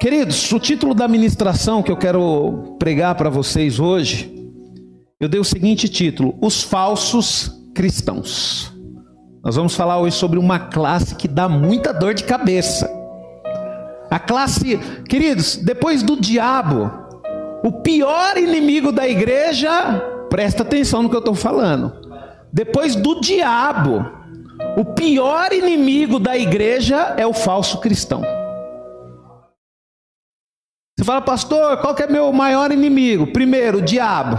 Queridos, o título da ministração que eu quero pregar para vocês hoje, eu dei o seguinte título: Os falsos cristãos. Nós vamos falar hoje sobre uma classe que dá muita dor de cabeça. A classe, queridos, depois do diabo, o pior inimigo da igreja, presta atenção no que eu estou falando. Depois do diabo, o pior inimigo da igreja é o falso cristão. Você fala, pastor, qual que é meu maior inimigo? Primeiro, o diabo.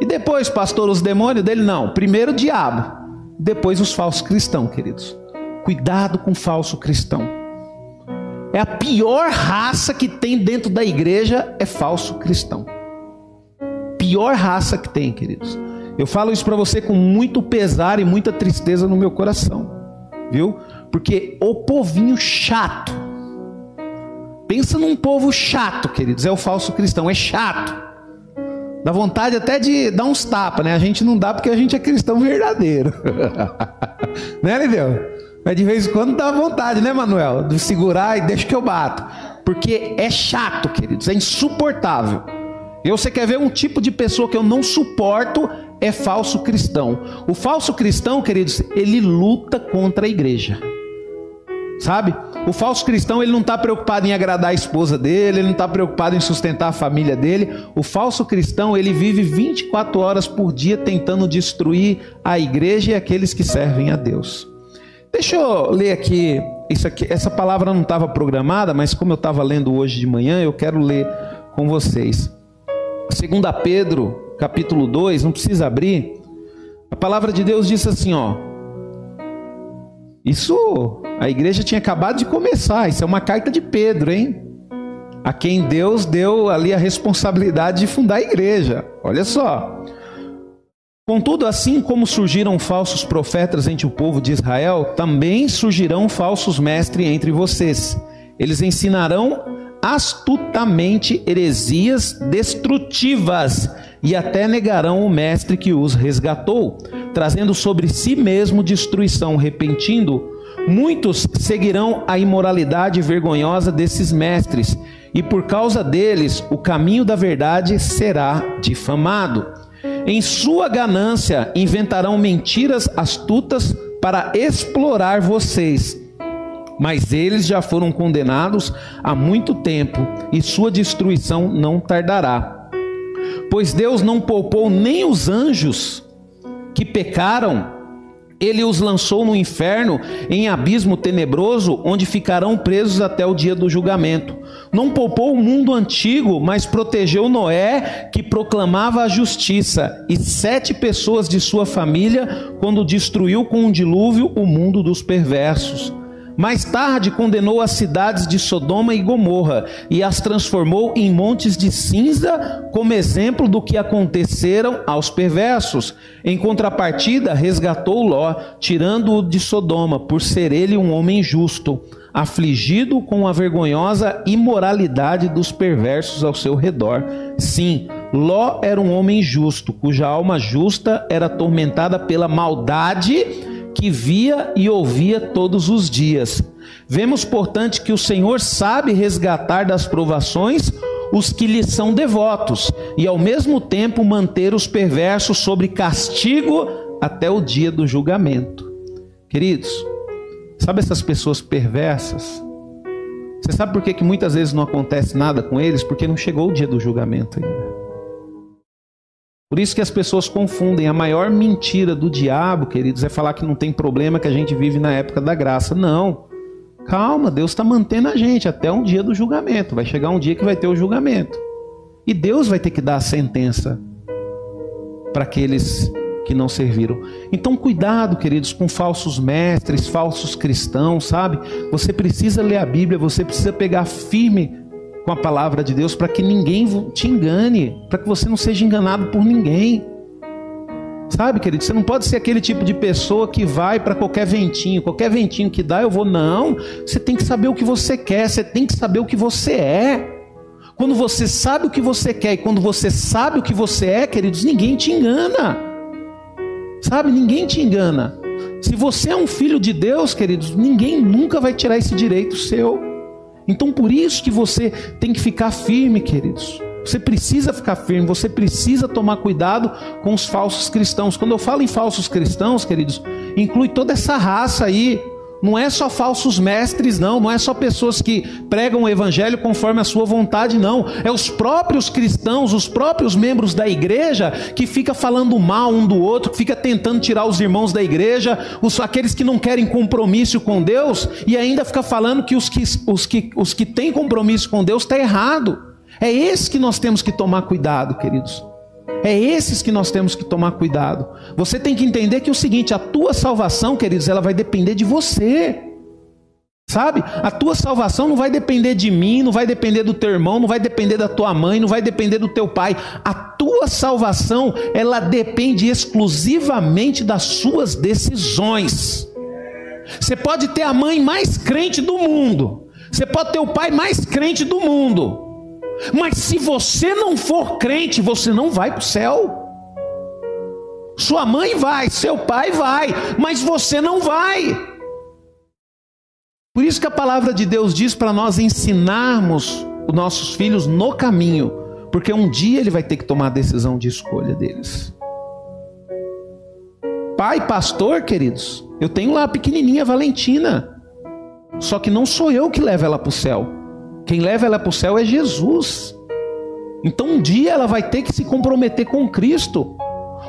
E depois, pastor, os demônios dele? Não. Primeiro, o diabo. Depois, os falsos cristãos, queridos. Cuidado com o falso cristão. É a pior raça que tem dentro da igreja é falso cristão. Pior raça que tem, queridos. Eu falo isso para você com muito pesar e muita tristeza no meu coração, viu? Porque o povinho chato Pensa num povo chato, queridos. É o falso cristão, é chato. Dá vontade até de dar uns tapas, né? A gente não dá porque a gente é cristão verdadeiro. né, Lideu? Mas de vez em quando dá vontade, né, Manuel? De segurar e deixa que eu bato. Porque é chato, queridos, é insuportável. E você quer ver um tipo de pessoa que eu não suporto? É falso cristão. O falso cristão, queridos, ele luta contra a igreja. Sabe? O falso cristão ele não está preocupado em agradar a esposa dele, ele não está preocupado em sustentar a família dele. O falso cristão ele vive 24 horas por dia tentando destruir a igreja e aqueles que servem a Deus. Deixa eu ler aqui, aqui essa palavra não estava programada, mas como eu estava lendo hoje de manhã, eu quero ler com vocês. 2 Pedro, capítulo 2, não precisa abrir. A palavra de Deus diz assim, ó: isso, a igreja tinha acabado de começar. Isso é uma carta de Pedro, hein? A quem Deus deu ali a responsabilidade de fundar a igreja. Olha só. Contudo, assim como surgiram falsos profetas entre o povo de Israel, também surgirão falsos mestres entre vocês. Eles ensinarão astutamente heresias destrutivas e até negarão o mestre que os resgatou trazendo sobre si mesmo destruição repentindo, muitos seguirão a imoralidade vergonhosa desses mestres, e por causa deles o caminho da verdade será difamado. Em sua ganância inventarão mentiras astutas para explorar vocês. Mas eles já foram condenados há muito tempo, e sua destruição não tardará. Pois Deus não poupou nem os anjos que pecaram, ele os lançou no inferno, em abismo tenebroso, onde ficarão presos até o dia do julgamento. Não poupou o mundo antigo, mas protegeu Noé, que proclamava a justiça, e sete pessoas de sua família, quando destruiu com um dilúvio o mundo dos perversos. Mais tarde condenou as cidades de Sodoma e Gomorra e as transformou em montes de cinza, como exemplo do que aconteceram aos perversos. Em contrapartida, resgatou Ló, tirando-o de Sodoma, por ser ele um homem justo, afligido com a vergonhosa imoralidade dos perversos ao seu redor. Sim, Ló era um homem justo, cuja alma justa era atormentada pela maldade que via e ouvia todos os dias. Vemos, portanto, que o Senhor sabe resgatar das provações os que lhe são devotos e, ao mesmo tempo, manter os perversos sobre castigo até o dia do julgamento. Queridos, sabe essas pessoas perversas? Você sabe por que, que muitas vezes não acontece nada com eles? Porque não chegou o dia do julgamento ainda. Por isso que as pessoas confundem. A maior mentira do diabo, queridos, é falar que não tem problema, que a gente vive na época da graça. Não. Calma, Deus está mantendo a gente até um dia do julgamento. Vai chegar um dia que vai ter o julgamento. E Deus vai ter que dar a sentença para aqueles que não serviram. Então, cuidado, queridos, com falsos mestres, falsos cristãos, sabe? Você precisa ler a Bíblia, você precisa pegar firme com a palavra de Deus para que ninguém te engane, para que você não seja enganado por ninguém. Sabe, querido, você não pode ser aquele tipo de pessoa que vai para qualquer ventinho, qualquer ventinho que dá, eu vou. Não, você tem que saber o que você quer, você tem que saber o que você é. Quando você sabe o que você quer e quando você sabe o que você é, queridos, ninguém te engana. Sabe, ninguém te engana. Se você é um filho de Deus, queridos, ninguém nunca vai tirar esse direito seu. Então por isso que você tem que ficar firme, queridos. Você precisa ficar firme, você precisa tomar cuidado com os falsos cristãos. Quando eu falo em falsos cristãos, queridos, inclui toda essa raça aí. Não é só falsos mestres, não. Não é só pessoas que pregam o evangelho conforme a sua vontade, não. É os próprios cristãos, os próprios membros da igreja que fica falando mal um do outro, que fica tentando tirar os irmãos da igreja, os, aqueles que não querem compromisso com Deus e ainda fica falando que os que, os que, os que têm compromisso com Deus está errado. É esse que nós temos que tomar cuidado, queridos. É esses que nós temos que tomar cuidado. Você tem que entender que é o seguinte: a tua salvação, queridos, ela vai depender de você. Sabe? A tua salvação não vai depender de mim, não vai depender do teu irmão, não vai depender da tua mãe, não vai depender do teu pai. A tua salvação, ela depende exclusivamente das suas decisões. Você pode ter a mãe mais crente do mundo, você pode ter o pai mais crente do mundo, mas se você não for crente, você não vai para o céu. Sua mãe vai, seu pai vai, mas você não vai. Por isso que a palavra de Deus diz para nós ensinarmos os nossos filhos no caminho, porque um dia ele vai ter que tomar a decisão de escolha deles. Pai, pastor, queridos, eu tenho lá a pequenininha Valentina, só que não sou eu que levo ela para o céu. Quem leva ela para o céu é Jesus. Então um dia ela vai ter que se comprometer com Cristo.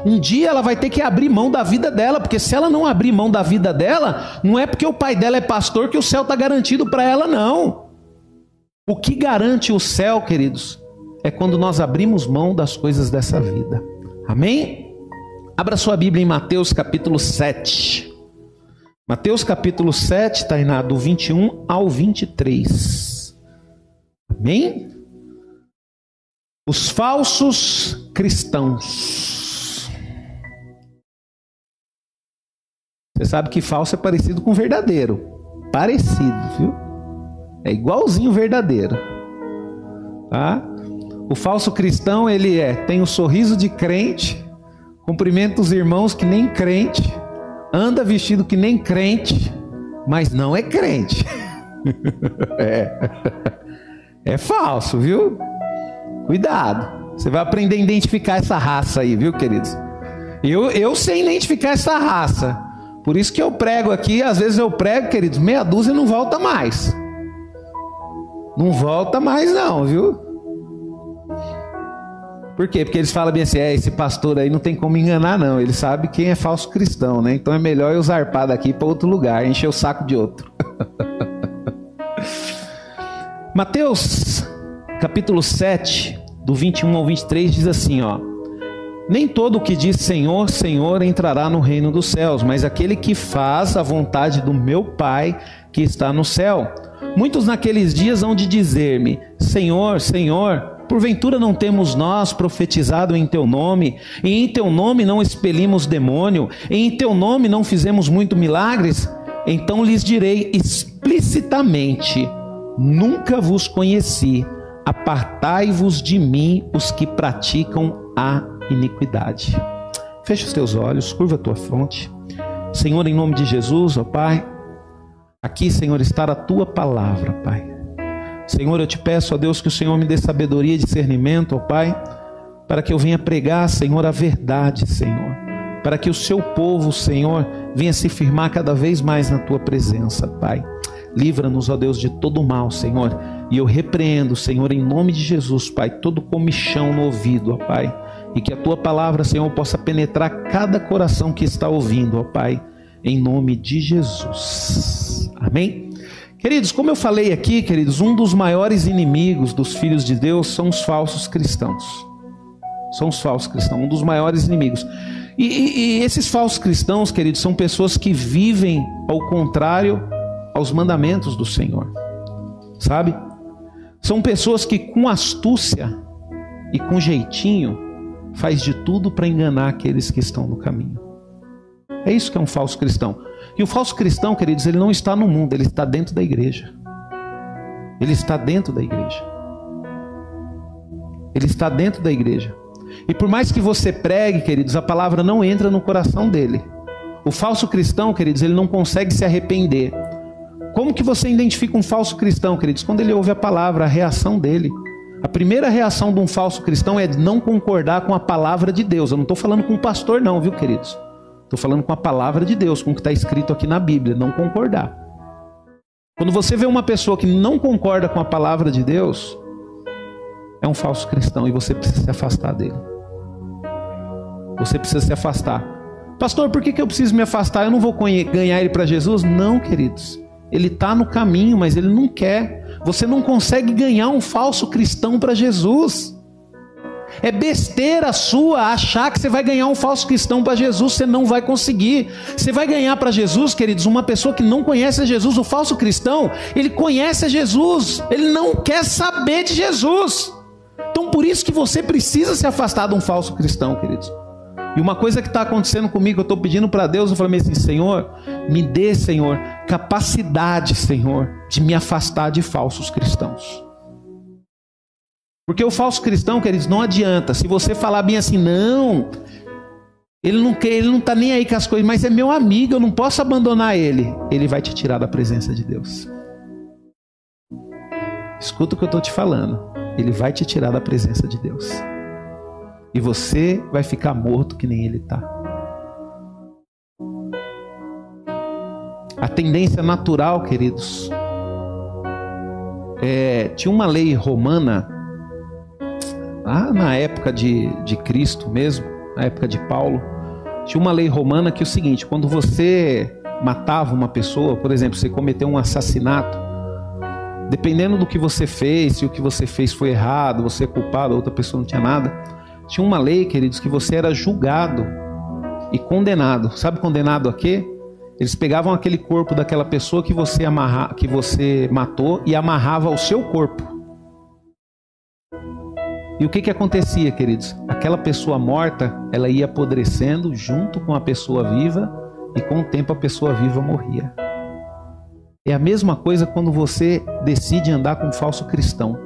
Um dia ela vai ter que abrir mão da vida dela, porque se ela não abrir mão da vida dela, não é porque o pai dela é pastor que o céu está garantido para ela, não. O que garante o céu, queridos, é quando nós abrimos mão das coisas dessa vida. Amém? Abra sua Bíblia em Mateus capítulo 7. Mateus capítulo 7, Tainá, do 21 ao 23. Amém? Os falsos cristãos. Você sabe que falso é parecido com verdadeiro. Parecido, viu? É igualzinho verdadeiro. Tá? O falso cristão, ele é, tem o um sorriso de crente, cumprimenta os irmãos que nem crente, anda vestido que nem crente, mas não é crente. é. É falso, viu? Cuidado. Você vai aprender a identificar essa raça aí, viu, queridos? Eu, eu sei identificar essa raça. Por isso que eu prego aqui, às vezes eu prego, queridos, meia dúzia não volta mais. Não volta mais, não, viu? Por quê? Porque eles falam bem assim: é, esse pastor aí não tem como enganar, não. Ele sabe quem é falso cristão, né? Então é melhor eu zarpar daqui para outro lugar, encher o saco de outro. Mateus capítulo 7, do 21 ao 23 diz assim, ó: Nem todo o que diz Senhor, Senhor entrará no reino dos céus, mas aquele que faz a vontade do meu Pai que está no céu. Muitos naqueles dias hão de dizer-me: Senhor, Senhor, Porventura não temos nós profetizado em teu nome, e em teu nome não expelimos demônio, e em teu nome não fizemos muito milagres? Então lhes direi explicitamente: Nunca vos conheci. Apartai-vos de mim, os que praticam a iniquidade. Fecha os teus olhos, curva a tua fronte. Senhor, em nome de Jesus, ó Pai, aqui, Senhor, está a tua palavra, Pai. Senhor, eu te peço, ó Deus, que o Senhor me dê sabedoria e discernimento, ó Pai, para que eu venha pregar, Senhor, a verdade, Senhor. Para que o seu povo, Senhor, venha se firmar cada vez mais na tua presença, Pai. Livra-nos, ó Deus, de todo mal, Senhor. E eu repreendo, Senhor, em nome de Jesus, Pai, todo comichão no ouvido, ó Pai. E que a tua palavra, Senhor, possa penetrar cada coração que está ouvindo, ó Pai, em nome de Jesus. Amém? Queridos, como eu falei aqui, queridos, um dos maiores inimigos dos filhos de Deus são os falsos cristãos. São os falsos cristãos, um dos maiores inimigos. E, e, e esses falsos cristãos, queridos, são pessoas que vivem ao contrário aos mandamentos do Senhor. Sabe? São pessoas que com astúcia e com jeitinho faz de tudo para enganar aqueles que estão no caminho. É isso que é um falso cristão. E o falso cristão, queridos, ele não está no mundo, ele está dentro da igreja. Ele está dentro da igreja. Ele está dentro da igreja. E por mais que você pregue, queridos, a palavra não entra no coração dele. O falso cristão, queridos, ele não consegue se arrepender Como que você identifica um falso cristão, queridos? Quando ele ouve a palavra, a reação dele. A primeira reação de um falso cristão é não concordar com a palavra de Deus. Eu não estou falando com o pastor, não, viu, queridos? Estou falando com a palavra de Deus, com o que está escrito aqui na Bíblia, não concordar. Quando você vê uma pessoa que não concorda com a palavra de Deus, é um falso cristão e você precisa se afastar dele. Você precisa se afastar. Pastor, por que, que eu preciso me afastar? Eu não vou ganhar ele para Jesus? Não, queridos. Ele está no caminho, mas ele não quer. Você não consegue ganhar um falso cristão para Jesus. É besteira sua achar que você vai ganhar um falso cristão para Jesus, você não vai conseguir. Você vai ganhar para Jesus, queridos, uma pessoa que não conhece Jesus. O falso cristão, ele conhece Jesus, ele não quer saber de Jesus. Então por isso que você precisa se afastar de um falso cristão, queridos. E uma coisa que está acontecendo comigo, eu estou pedindo para Deus, eu falei assim, Senhor, me dê, Senhor, capacidade, Senhor, de me afastar de falsos cristãos. Porque o falso cristão, queridos, não adianta. Se você falar bem assim, não, ele não quer, ele não está nem aí com as coisas, mas é meu amigo, eu não posso abandonar ele. Ele vai te tirar da presença de Deus. Escuta o que eu estou te falando. Ele vai te tirar da presença de Deus e você vai ficar morto que nem ele está. A tendência natural, queridos, é, tinha uma lei romana, lá na época de, de Cristo mesmo, na época de Paulo, tinha uma lei romana que é o seguinte: quando você matava uma pessoa, por exemplo, você cometeu um assassinato, dependendo do que você fez, se o que você fez foi errado, você é culpado, outra pessoa não tinha nada, tinha uma lei, queridos, que você era julgado e condenado. Sabe condenado a quê? Eles pegavam aquele corpo daquela pessoa que você amarra, que você matou e amarrava ao seu corpo. E o que que acontecia, queridos? Aquela pessoa morta, ela ia apodrecendo junto com a pessoa viva e com o tempo a pessoa viva morria. É a mesma coisa quando você decide andar com um falso cristão.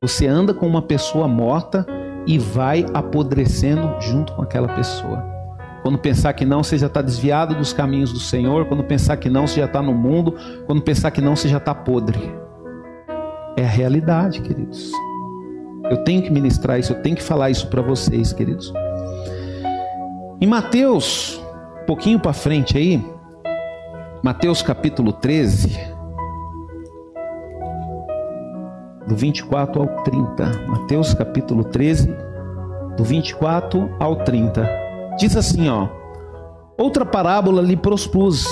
Você anda com uma pessoa morta e vai apodrecendo junto com aquela pessoa. Quando pensar que não, você já está desviado dos caminhos do Senhor. Quando pensar que não, você já está no mundo. Quando pensar que não, você já está podre. É a realidade, queridos. Eu tenho que ministrar isso, eu tenho que falar isso para vocês, queridos. Em Mateus, um pouquinho para frente aí, Mateus capítulo 13, do 24 ao 30. Mateus capítulo 13, do 24 ao 30. Diz assim, ó: Outra parábola lhe propus,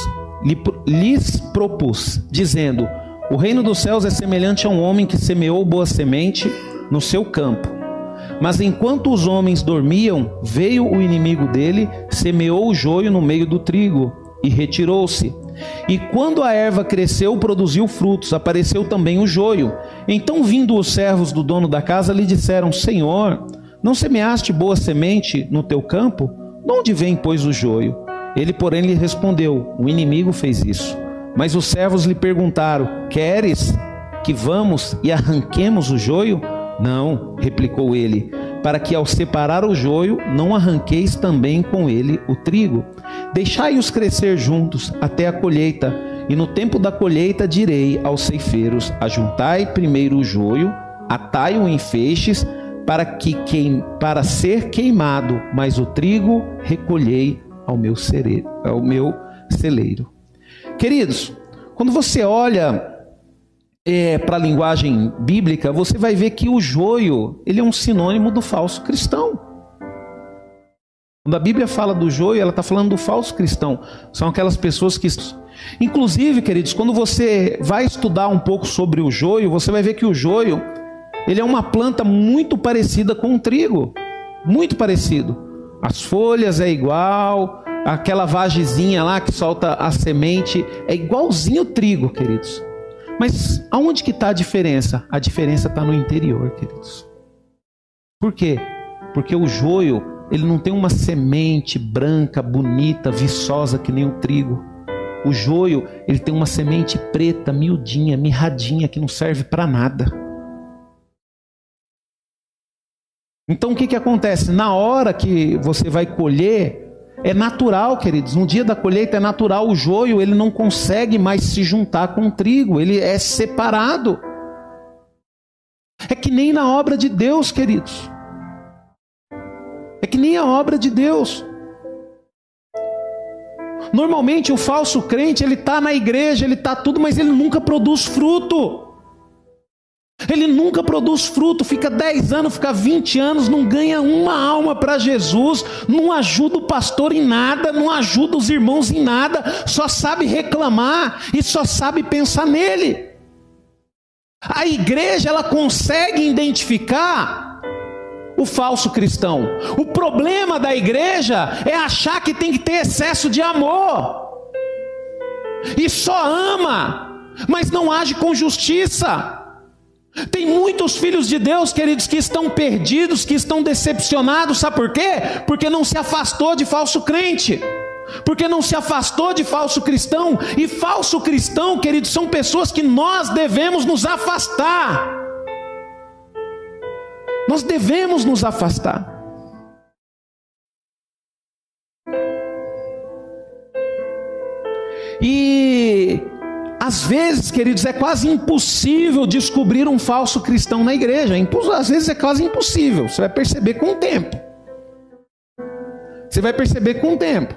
lhe, lhes propus, dizendo: O reino dos céus é semelhante a um homem que semeou boa semente no seu campo. Mas enquanto os homens dormiam, veio o inimigo dele, semeou o joio no meio do trigo e retirou-se. E quando a erva cresceu, produziu frutos, apareceu também o joio. Então, vindo os servos do dono da casa, lhe disseram: Senhor, não semeaste boa semente no teu campo? De onde vem, pois, o joio? Ele, porém, lhe respondeu: O inimigo fez isso. Mas os servos lhe perguntaram: Queres que vamos e arranquemos o joio? Não, replicou ele, para que ao separar o joio, não arranqueis também com ele o trigo. Deixai-os crescer juntos até a colheita, e no tempo da colheita direi aos ceifeiros: Ajuntai primeiro o joio, atai-o em feixes, para que queim, para ser queimado, mas o trigo recolhei ao meu, cereiro, ao meu celeiro. Queridos, quando você olha é, para a linguagem bíblica, você vai ver que o joio ele é um sinônimo do falso cristão. Quando a Bíblia fala do joio, ela está falando do falso cristão. São aquelas pessoas que. Inclusive, queridos, quando você vai estudar um pouco sobre o joio, você vai ver que o joio ele é uma planta muito parecida com o trigo. Muito parecido. As folhas é igual, aquela vagezinha lá que solta a semente é igualzinho o trigo, queridos. Mas aonde que está a diferença? A diferença está no interior, queridos. Por quê? Porque o joio, ele não tem uma semente branca, bonita, viçosa que nem o trigo. O joio, ele tem uma semente preta, miudinha, mirradinha, que não serve para nada. Então o que, que acontece? Na hora que você vai colher, É natural, queridos. No dia da colheita é natural. O joio ele não consegue mais se juntar com o trigo. Ele é separado. É que nem na obra de Deus, queridos. É que nem a obra de Deus. Normalmente o falso crente ele está na igreja, ele está tudo, mas ele nunca produz fruto. Ele nunca produz fruto, fica 10 anos, fica 20 anos, não ganha uma alma para Jesus, não ajuda o pastor em nada, não ajuda os irmãos em nada, só sabe reclamar e só sabe pensar nele. A igreja ela consegue identificar o falso cristão. O problema da igreja é achar que tem que ter excesso de amor. E só ama, mas não age com justiça. Tem muitos filhos de Deus, queridos, que estão perdidos, que estão decepcionados, sabe por quê? Porque não se afastou de falso crente, porque não se afastou de falso cristão, e falso cristão, queridos, são pessoas que nós devemos nos afastar. Nós devemos nos afastar. E às vezes, queridos, é quase impossível descobrir um falso cristão na igreja. Às vezes é quase impossível. Você vai perceber com o tempo. Você vai perceber com o tempo.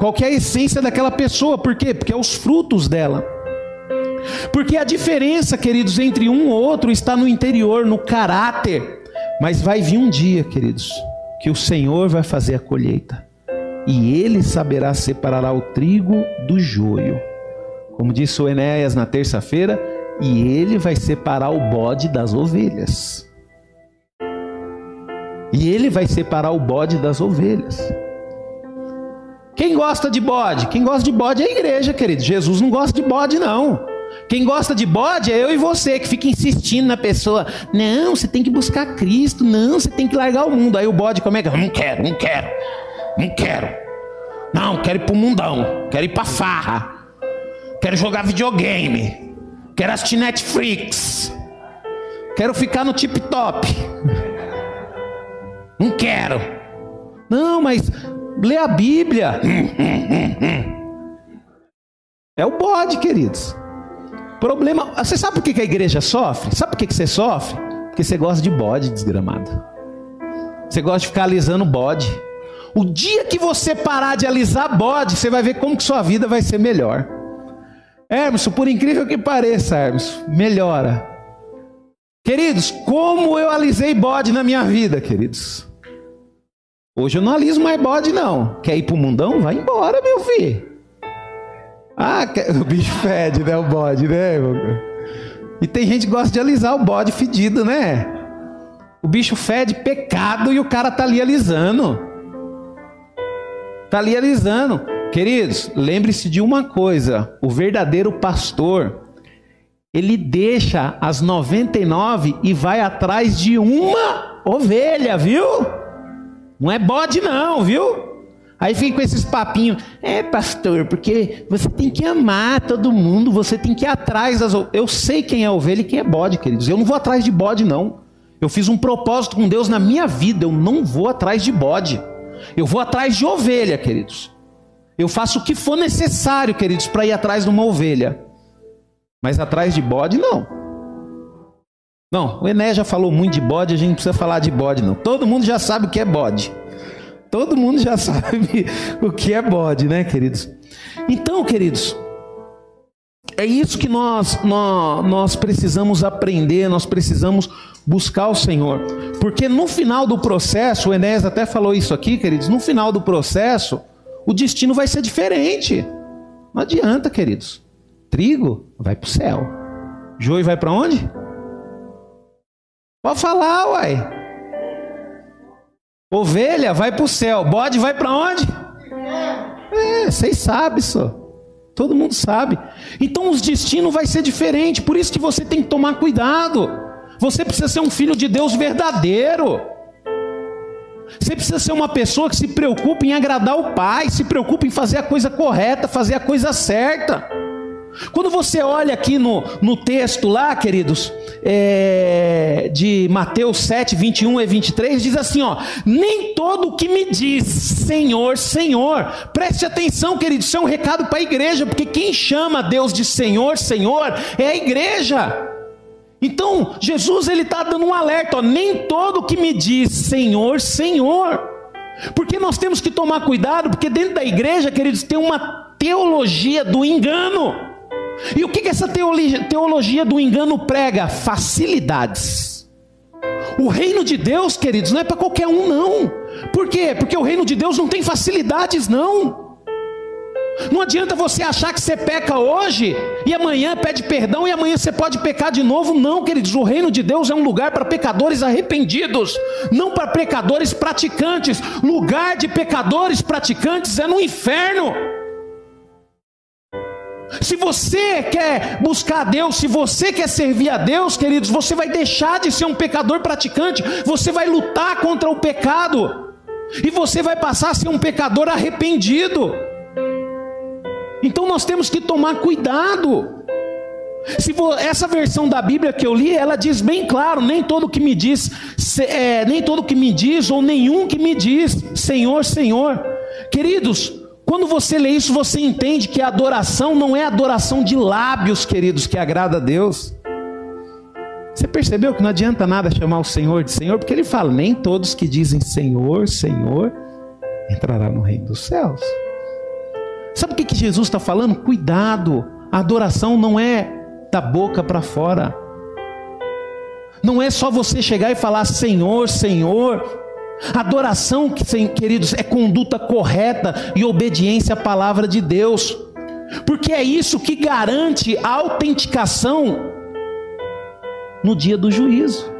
Qual é a essência daquela pessoa? Por quê? Porque é os frutos dela. Porque a diferença, queridos, entre um e outro está no interior, no caráter. Mas vai vir um dia, queridos, que o Senhor vai fazer a colheita e ele saberá separar o trigo do joio. Como disse o Enéas na terça-feira, e ele vai separar o bode das ovelhas. E ele vai separar o bode das ovelhas. Quem gosta de bode? Quem gosta de bode é a igreja, querido. Jesus não gosta de bode, não. Quem gosta de bode é eu e você, que fica insistindo na pessoa. Não, você tem que buscar Cristo. Não, você tem que largar o mundo. Aí o bode, como é que. Não quero, não quero. Não quero. Não, quero ir pro mundão. Quero ir pra farra. Quero jogar videogame. Quero assistir Netflix. Quero ficar no tip top. Não quero. Não, mas lê a Bíblia. É o bode, queridos. Problema. Você sabe por que a igreja sofre? Sabe por que você sofre? Porque você gosta de bode desgramado. Você gosta de ficar alisando bode. O dia que você parar de alisar bode, você vai ver como que sua vida vai ser melhor. Hermes, por incrível que pareça, Hermes, melhora. Queridos, como eu alisei bode na minha vida, queridos. Hoje eu não aliso mais bode, não. Quer ir pro mundão? Vai embora, meu filho. Ah, o bicho fede, né? O bode, né? E tem gente que gosta de alisar o bode fedido, né? O bicho fede pecado e o cara tá ali alisando. Está ali alisando. Queridos, lembre-se de uma coisa: o verdadeiro pastor, ele deixa as 99 e vai atrás de uma ovelha, viu? Não é bode, não, viu? Aí fica com esses papinhos, é pastor, porque você tem que amar todo mundo, você tem que ir atrás das. Eu sei quem é ovelha e quem é bode, queridos. Eu não vou atrás de bode, não. Eu fiz um propósito com Deus na minha vida, eu não vou atrás de bode. Eu vou atrás de ovelha, queridos. Eu faço o que for necessário, queridos, para ir atrás de uma ovelha. Mas atrás de bode, não. Não, o Ené já falou muito de bode, a gente não precisa falar de bode, não. Todo mundo já sabe o que é bode. Todo mundo já sabe o que é bode, né, queridos? Então, queridos, é isso que nós, nós, nós precisamos aprender, nós precisamos buscar o Senhor. Porque no final do processo, o Enéas até falou isso aqui, queridos, no final do processo, o destino vai ser diferente. Não adianta, queridos. Trigo vai para o céu. Joio vai para onde? Pode falar, uai. Ovelha vai para o céu. Bode vai para onde? É, vocês sabem só. Todo mundo sabe. Então os destinos vai ser diferente. Por isso que você tem que tomar cuidado. Você precisa ser um filho de Deus verdadeiro. Você precisa ser uma pessoa que se preocupa em agradar o Pai, se preocupa em fazer a coisa correta, fazer a coisa certa. Quando você olha aqui no, no texto lá, queridos, é, de Mateus 7, 21 e 23, diz assim: ó, nem todo que me diz Senhor, Senhor, preste atenção, queridos, isso é um recado para a igreja, porque quem chama Deus de Senhor, Senhor, é a igreja. Então, Jesus ele está dando um alerta, ó, nem todo que me diz Senhor, Senhor, porque nós temos que tomar cuidado, porque dentro da igreja, queridos, tem uma teologia do engano. E o que, que essa teologia, teologia do engano prega? Facilidades. O reino de Deus, queridos, não é para qualquer um, não. Por quê? Porque o reino de Deus não tem facilidades, não. Não adianta você achar que você peca hoje e amanhã pede perdão e amanhã você pode pecar de novo. Não, queridos, o reino de Deus é um lugar para pecadores arrependidos, não para pecadores praticantes. Lugar de pecadores praticantes é no inferno. Se você quer buscar a Deus, se você quer servir a Deus, queridos, você vai deixar de ser um pecador praticante, você vai lutar contra o pecado, e você vai passar a ser um pecador arrependido. Então nós temos que tomar cuidado. Se essa versão da Bíblia que eu li, ela diz bem claro: nem todo que me diz, é, nem todo que me diz, ou nenhum que me diz, Senhor, Senhor. Queridos, quando você lê isso, você entende que a adoração não é adoração de lábios, queridos, que agrada a Deus. Você percebeu que não adianta nada chamar o Senhor de Senhor, porque ele fala: nem todos que dizem Senhor, Senhor, entrará no reino dos céus. Sabe o que, que Jesus está falando? Cuidado, a adoração não é da boca para fora. Não é só você chegar e falar Senhor, Senhor, Adoração, queridos, é conduta correta e obediência à palavra de Deus, porque é isso que garante a autenticação no dia do juízo.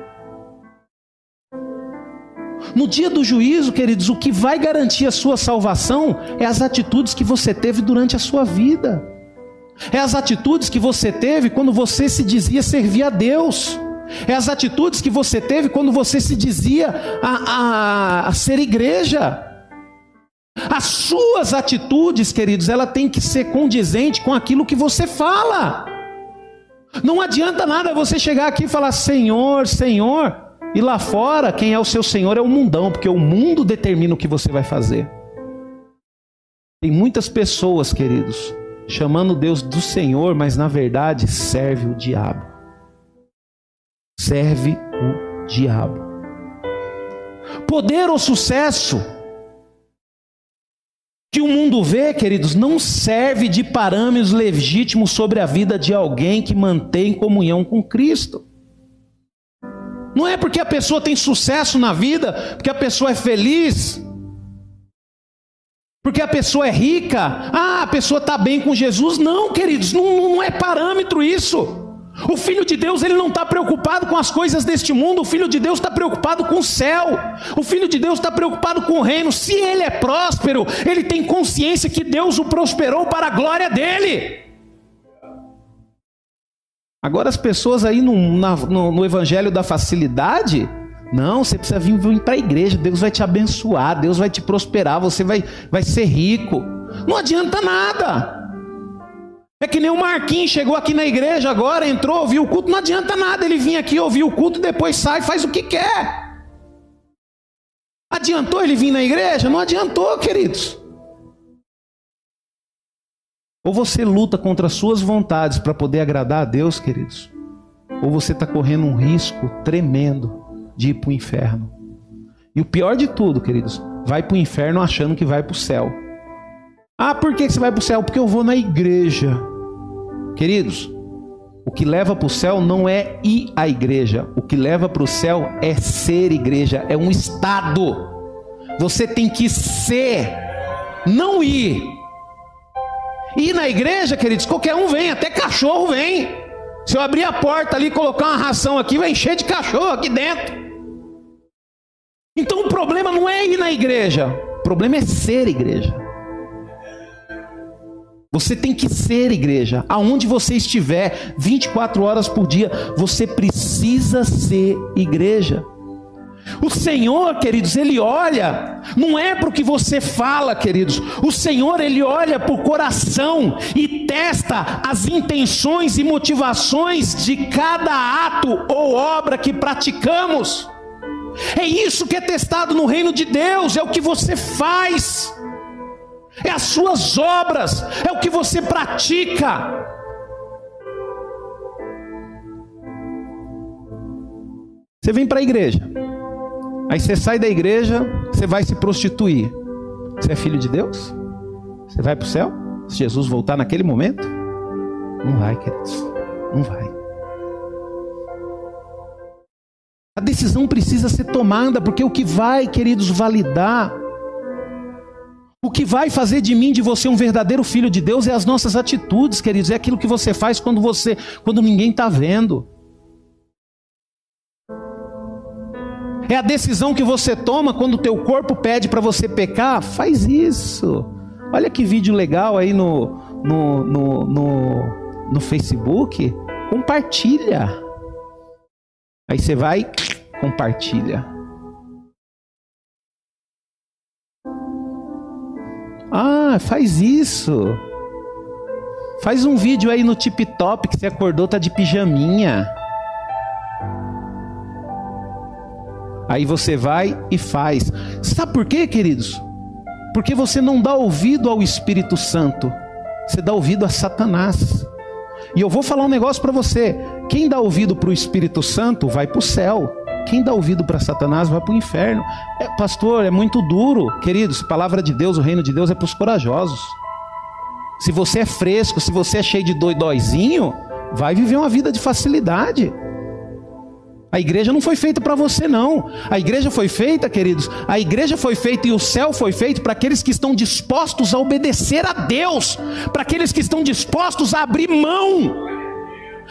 No dia do juízo, queridos, o que vai garantir a sua salvação é as atitudes que você teve durante a sua vida, é as atitudes que você teve quando você se dizia servir a Deus é as atitudes que você teve quando você se dizia a, a, a ser igreja. As suas atitudes, queridos, ela tem que ser condizente com aquilo que você fala. Não adianta nada você chegar aqui e falar Senhor, Senhor, e lá fora quem é o seu Senhor é o mundão, porque o mundo determina o que você vai fazer. Tem muitas pessoas, queridos, chamando Deus do Senhor, mas na verdade serve o diabo serve o diabo. Poder ou sucesso que o mundo vê, queridos, não serve de parâmetros legítimos sobre a vida de alguém que mantém comunhão com Cristo. Não é porque a pessoa tem sucesso na vida, porque a pessoa é feliz, porque a pessoa é rica, ah, a pessoa está bem com Jesus. Não, queridos, não, não é parâmetro isso. O filho de Deus ele não está preocupado com as coisas deste mundo, o filho de Deus está preocupado com o céu, o filho de Deus está preocupado com o reino. Se ele é próspero, ele tem consciência que Deus o prosperou para a glória dele. Agora as pessoas aí no, na, no, no evangelho da facilidade, não, você precisa vir, vir para a igreja, Deus vai te abençoar, Deus vai te prosperar, você vai, vai ser rico. Não adianta nada. É que nem o Marquinhos chegou aqui na igreja agora, entrou, ouviu o culto, não adianta nada ele vir aqui ouvir o culto, depois sai, faz o que quer. Adiantou ele vir na igreja? Não adiantou, queridos. Ou você luta contra as suas vontades para poder agradar a Deus, queridos, ou você está correndo um risco tremendo de ir para o inferno. E o pior de tudo, queridos, vai para o inferno achando que vai para o céu. Ah, por que você vai para o céu? Porque eu vou na igreja. Queridos, o que leva para o céu não é ir à igreja, o que leva para o céu é ser igreja, é um estado. Você tem que ser, não ir. Ir na igreja, queridos, qualquer um vem, até cachorro vem. Se eu abrir a porta ali e colocar uma ração aqui, vai encher de cachorro aqui dentro. Então o problema não é ir na igreja, o problema é ser igreja. Você tem que ser igreja. Aonde você estiver, 24 horas por dia, você precisa ser igreja. O Senhor, queridos, Ele olha, não é para o que você fala, queridos. O Senhor, Ele olha para o coração e testa as intenções e motivações de cada ato ou obra que praticamos. É isso que é testado no reino de Deus, é o que você faz, é as suas obras, é o que você pratica. Você vem para a igreja, aí você sai da igreja, você vai se prostituir. Você é filho de Deus? Você vai para o céu? Se Jesus voltar naquele momento? Não vai, queridos, não vai. A decisão precisa ser tomada, porque o que vai, queridos, validar, o que vai fazer de mim, de você, um verdadeiro filho de Deus é as nossas atitudes, queridos, é aquilo que você faz quando você, quando ninguém está vendo. É a decisão que você toma quando o teu corpo pede para você pecar, faz isso. Olha que vídeo legal aí no, no, no, no, no Facebook, compartilha. Aí você vai, compartilha. Ah, faz isso. Faz um vídeo aí no tip top que você acordou, tá de pijaminha. Aí você vai e faz. Sabe por quê, queridos? Porque você não dá ouvido ao Espírito Santo, você dá ouvido a Satanás. E eu vou falar um negócio para você: quem dá ouvido para o Espírito Santo vai para o céu. Quem dá ouvido para Satanás vai para o inferno. É, pastor, é muito duro. Queridos, palavra de Deus, o reino de Deus é para os corajosos. Se você é fresco, se você é cheio de doidóizinho, vai viver uma vida de facilidade. A igreja não foi feita para você, não. A igreja foi feita, queridos, a igreja foi feita e o céu foi feito para aqueles que estão dispostos a obedecer a Deus, para aqueles que estão dispostos a abrir mão.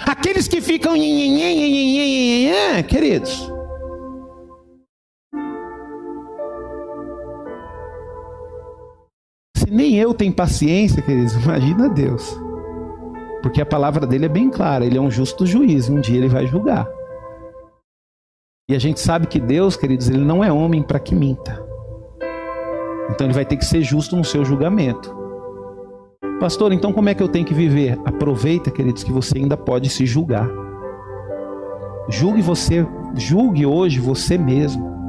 Aqueles que ficam, queridos. Nem eu tenho paciência, queridos, imagina Deus. Porque a palavra dele é bem clara, ele é um justo juiz, um dia ele vai julgar. E a gente sabe que Deus, queridos, ele não é homem para que minta. Então ele vai ter que ser justo no seu julgamento. Pastor, então como é que eu tenho que viver? Aproveita, queridos, que você ainda pode se julgar. Julgue você, julgue hoje você mesmo.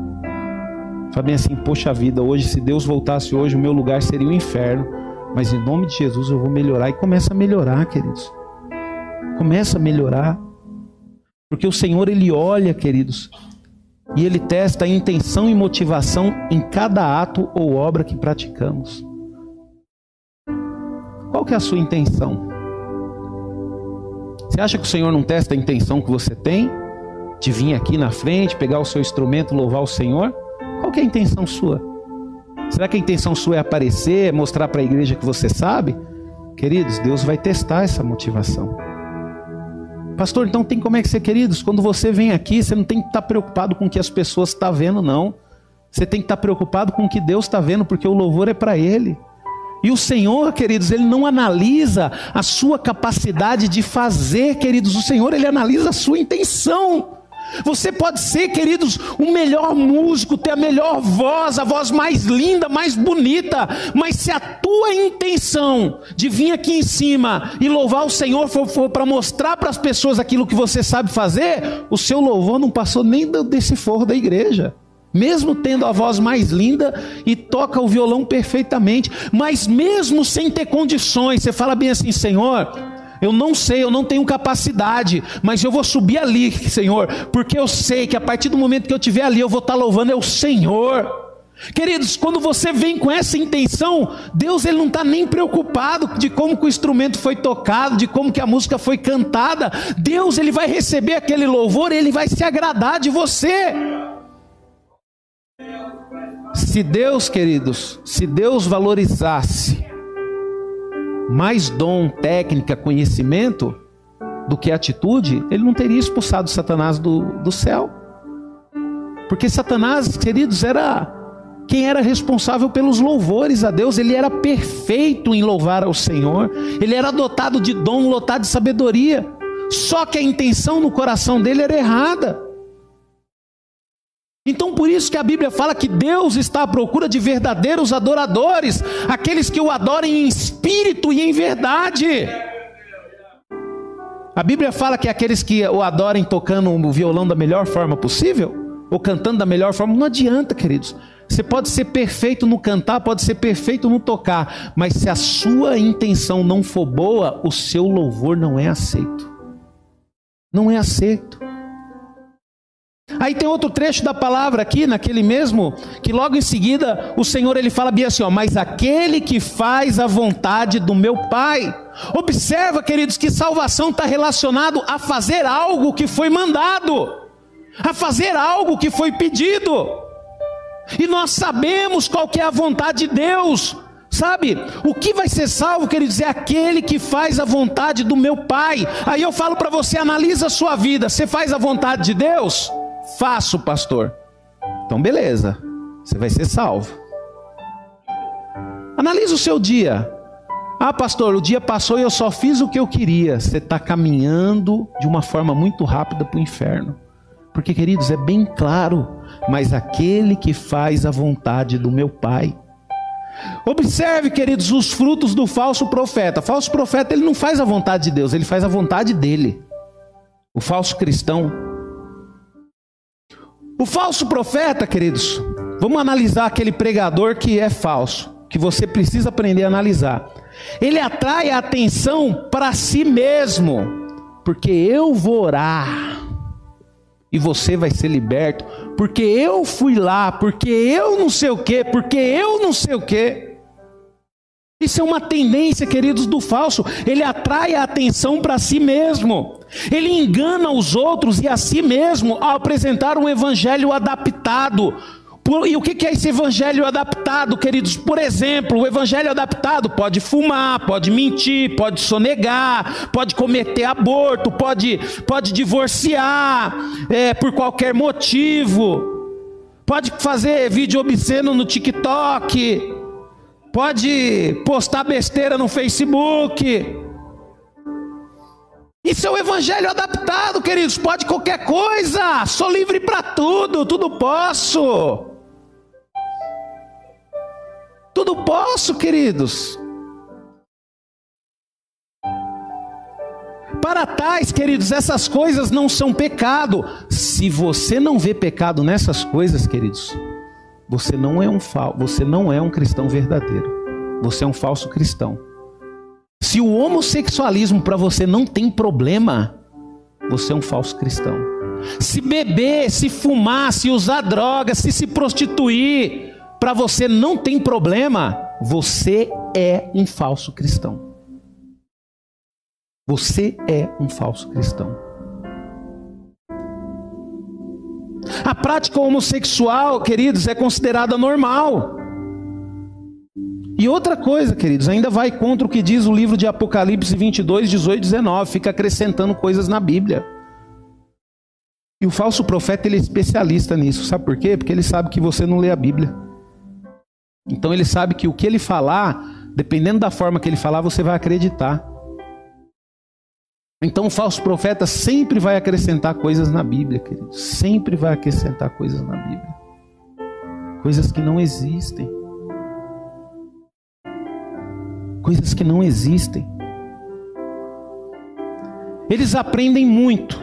Fala bem assim, poxa vida, hoje se Deus voltasse hoje, o meu lugar seria o inferno. Mas em nome de Jesus eu vou melhorar e começa a melhorar, queridos. Começa a melhorar. Porque o Senhor ele olha, queridos, e ele testa a intenção e motivação em cada ato ou obra que praticamos. Qual que é a sua intenção? Você acha que o Senhor não testa a intenção que você tem de vir aqui na frente, pegar o seu instrumento, louvar o Senhor? Qual é a intenção sua? Será que a intenção sua é aparecer, mostrar para a igreja que você sabe? Queridos, Deus vai testar essa motivação. Pastor, então tem como é que ser, queridos? Quando você vem aqui, você não tem que estar preocupado com o que as pessoas estão tá vendo, não. Você tem que estar preocupado com o que Deus está vendo, porque o louvor é para Ele. E o Senhor, queridos, Ele não analisa a sua capacidade de fazer, queridos. O Senhor, Ele analisa a sua intenção. Você pode ser, queridos, o melhor músico, ter a melhor voz, a voz mais linda, mais bonita, mas se a tua intenção de vir aqui em cima e louvar o Senhor for, for para mostrar para as pessoas aquilo que você sabe fazer, o seu louvor não passou nem desse forro da igreja. Mesmo tendo a voz mais linda e toca o violão perfeitamente, mas mesmo sem ter condições, você fala bem assim, Senhor, eu não sei, eu não tenho capacidade, mas eu vou subir ali, Senhor, porque eu sei que a partir do momento que eu estiver ali, eu vou estar louvando é o Senhor. Queridos, quando você vem com essa intenção, Deus ele não está nem preocupado de como que o instrumento foi tocado, de como que a música foi cantada. Deus ele vai receber aquele louvor, ele vai se agradar de você. Se Deus, queridos, se Deus valorizasse mais dom, técnica, conhecimento do que atitude, ele não teria expulsado Satanás do, do céu. Porque Satanás, queridos, era quem era responsável pelos louvores a Deus, ele era perfeito em louvar ao Senhor, ele era dotado de dom, lotado de sabedoria. Só que a intenção no coração dele era errada. Então, por isso que a Bíblia fala que Deus está à procura de verdadeiros adoradores, aqueles que o adorem em espírito e em verdade. A Bíblia fala que aqueles que o adorem tocando o violão da melhor forma possível, ou cantando da melhor forma, não adianta, queridos. Você pode ser perfeito no cantar, pode ser perfeito no tocar, mas se a sua intenção não for boa, o seu louvor não é aceito. Não é aceito. Aí tem outro trecho da palavra aqui, naquele mesmo, que logo em seguida o Senhor ele fala bem assim, ó, mas aquele que faz a vontade do meu Pai. Observa, queridos, que salvação está relacionado a fazer algo que foi mandado, a fazer algo que foi pedido. E nós sabemos qual que é a vontade de Deus. Sabe, o que vai ser salvo, queridos, é aquele que faz a vontade do meu Pai. Aí eu falo para você, analisa a sua vida. Você faz a vontade de Deus? Faço, pastor. Então, beleza, você vai ser salvo. Analisa o seu dia. Ah, pastor, o dia passou e eu só fiz o que eu queria. Você está caminhando de uma forma muito rápida para o inferno. Porque, queridos, é bem claro, mas aquele que faz a vontade do meu Pai. Observe, queridos, os frutos do falso profeta. O falso profeta, ele não faz a vontade de Deus, ele faz a vontade dele. O falso cristão, o falso profeta, queridos, vamos analisar aquele pregador que é falso, que você precisa aprender a analisar. Ele atrai a atenção para si mesmo, porque eu vou orar e você vai ser liberto, porque eu fui lá, porque eu não sei o que, porque eu não sei o que. Isso é uma tendência, queridos, do falso. Ele atrai a atenção para si mesmo. Ele engana os outros e a si mesmo ao apresentar um evangelho adaptado. E o que é esse evangelho adaptado, queridos? Por exemplo, o evangelho adaptado pode fumar, pode mentir, pode sonegar, pode cometer aborto, pode, pode divorciar é, por qualquer motivo, pode fazer vídeo obsceno no TikTok, pode postar besteira no Facebook. Isso é o evangelho adaptado, queridos. Pode qualquer coisa. Sou livre para tudo, tudo posso. Tudo posso, queridos. Para tais, queridos, essas coisas não são pecado. Se você não vê pecado nessas coisas, queridos, você não é um você não é um cristão verdadeiro. Você é um falso cristão. Se o homossexualismo para você não tem problema, você é um falso cristão. Se beber, se fumar, se usar droga, se se prostituir, para você não tem problema, você é um falso cristão. Você é um falso cristão. A prática homossexual, queridos, é considerada normal. E outra coisa, queridos, ainda vai contra o que diz o livro de Apocalipse 22, 18 e 19, fica acrescentando coisas na Bíblia. E o falso profeta ele é especialista nisso, sabe por quê? Porque ele sabe que você não lê a Bíblia. Então ele sabe que o que ele falar, dependendo da forma que ele falar, você vai acreditar. Então o falso profeta sempre vai acrescentar coisas na Bíblia, querido. Sempre vai acrescentar coisas na Bíblia. Coisas que não existem. Coisas que não existem. Eles aprendem muito.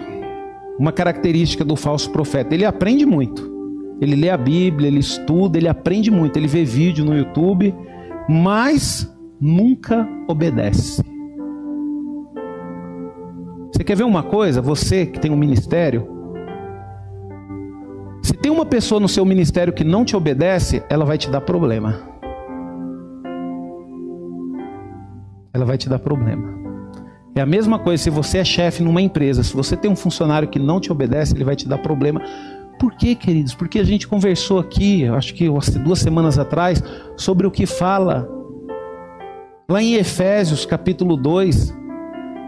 Uma característica do falso profeta, ele aprende muito. Ele lê a Bíblia, ele estuda, ele aprende muito, ele vê vídeo no YouTube, mas nunca obedece. Você quer ver uma coisa? Você que tem um ministério, se tem uma pessoa no seu ministério que não te obedece, ela vai te dar problema. Ela vai te dar problema. É a mesma coisa se você é chefe numa empresa, se você tem um funcionário que não te obedece, ele vai te dar problema. Por quê, queridos? Porque a gente conversou aqui, acho que duas semanas atrás, sobre o que fala lá em Efésios capítulo 2,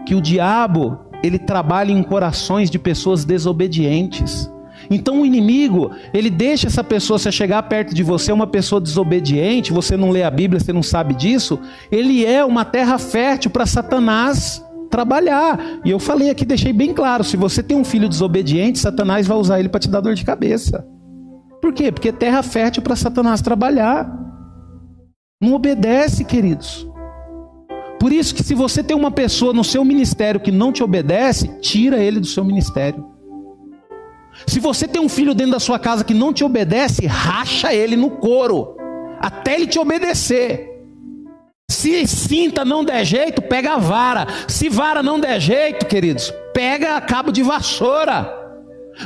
que o diabo ele trabalha em corações de pessoas desobedientes. Então o inimigo, ele deixa essa pessoa, se chegar perto de você, uma pessoa desobediente, você não lê a Bíblia, você não sabe disso, ele é uma terra fértil para Satanás trabalhar. E eu falei aqui, deixei bem claro, se você tem um filho desobediente, Satanás vai usar ele para te dar dor de cabeça. Por quê? Porque é terra fértil para Satanás trabalhar. Não obedece, queridos. Por isso que se você tem uma pessoa no seu ministério que não te obedece, tira ele do seu ministério. Se você tem um filho dentro da sua casa que não te obedece, racha ele no couro, até ele te obedecer. Se cinta não der jeito, pega a vara. Se vara não der jeito, queridos, pega cabo de vassoura.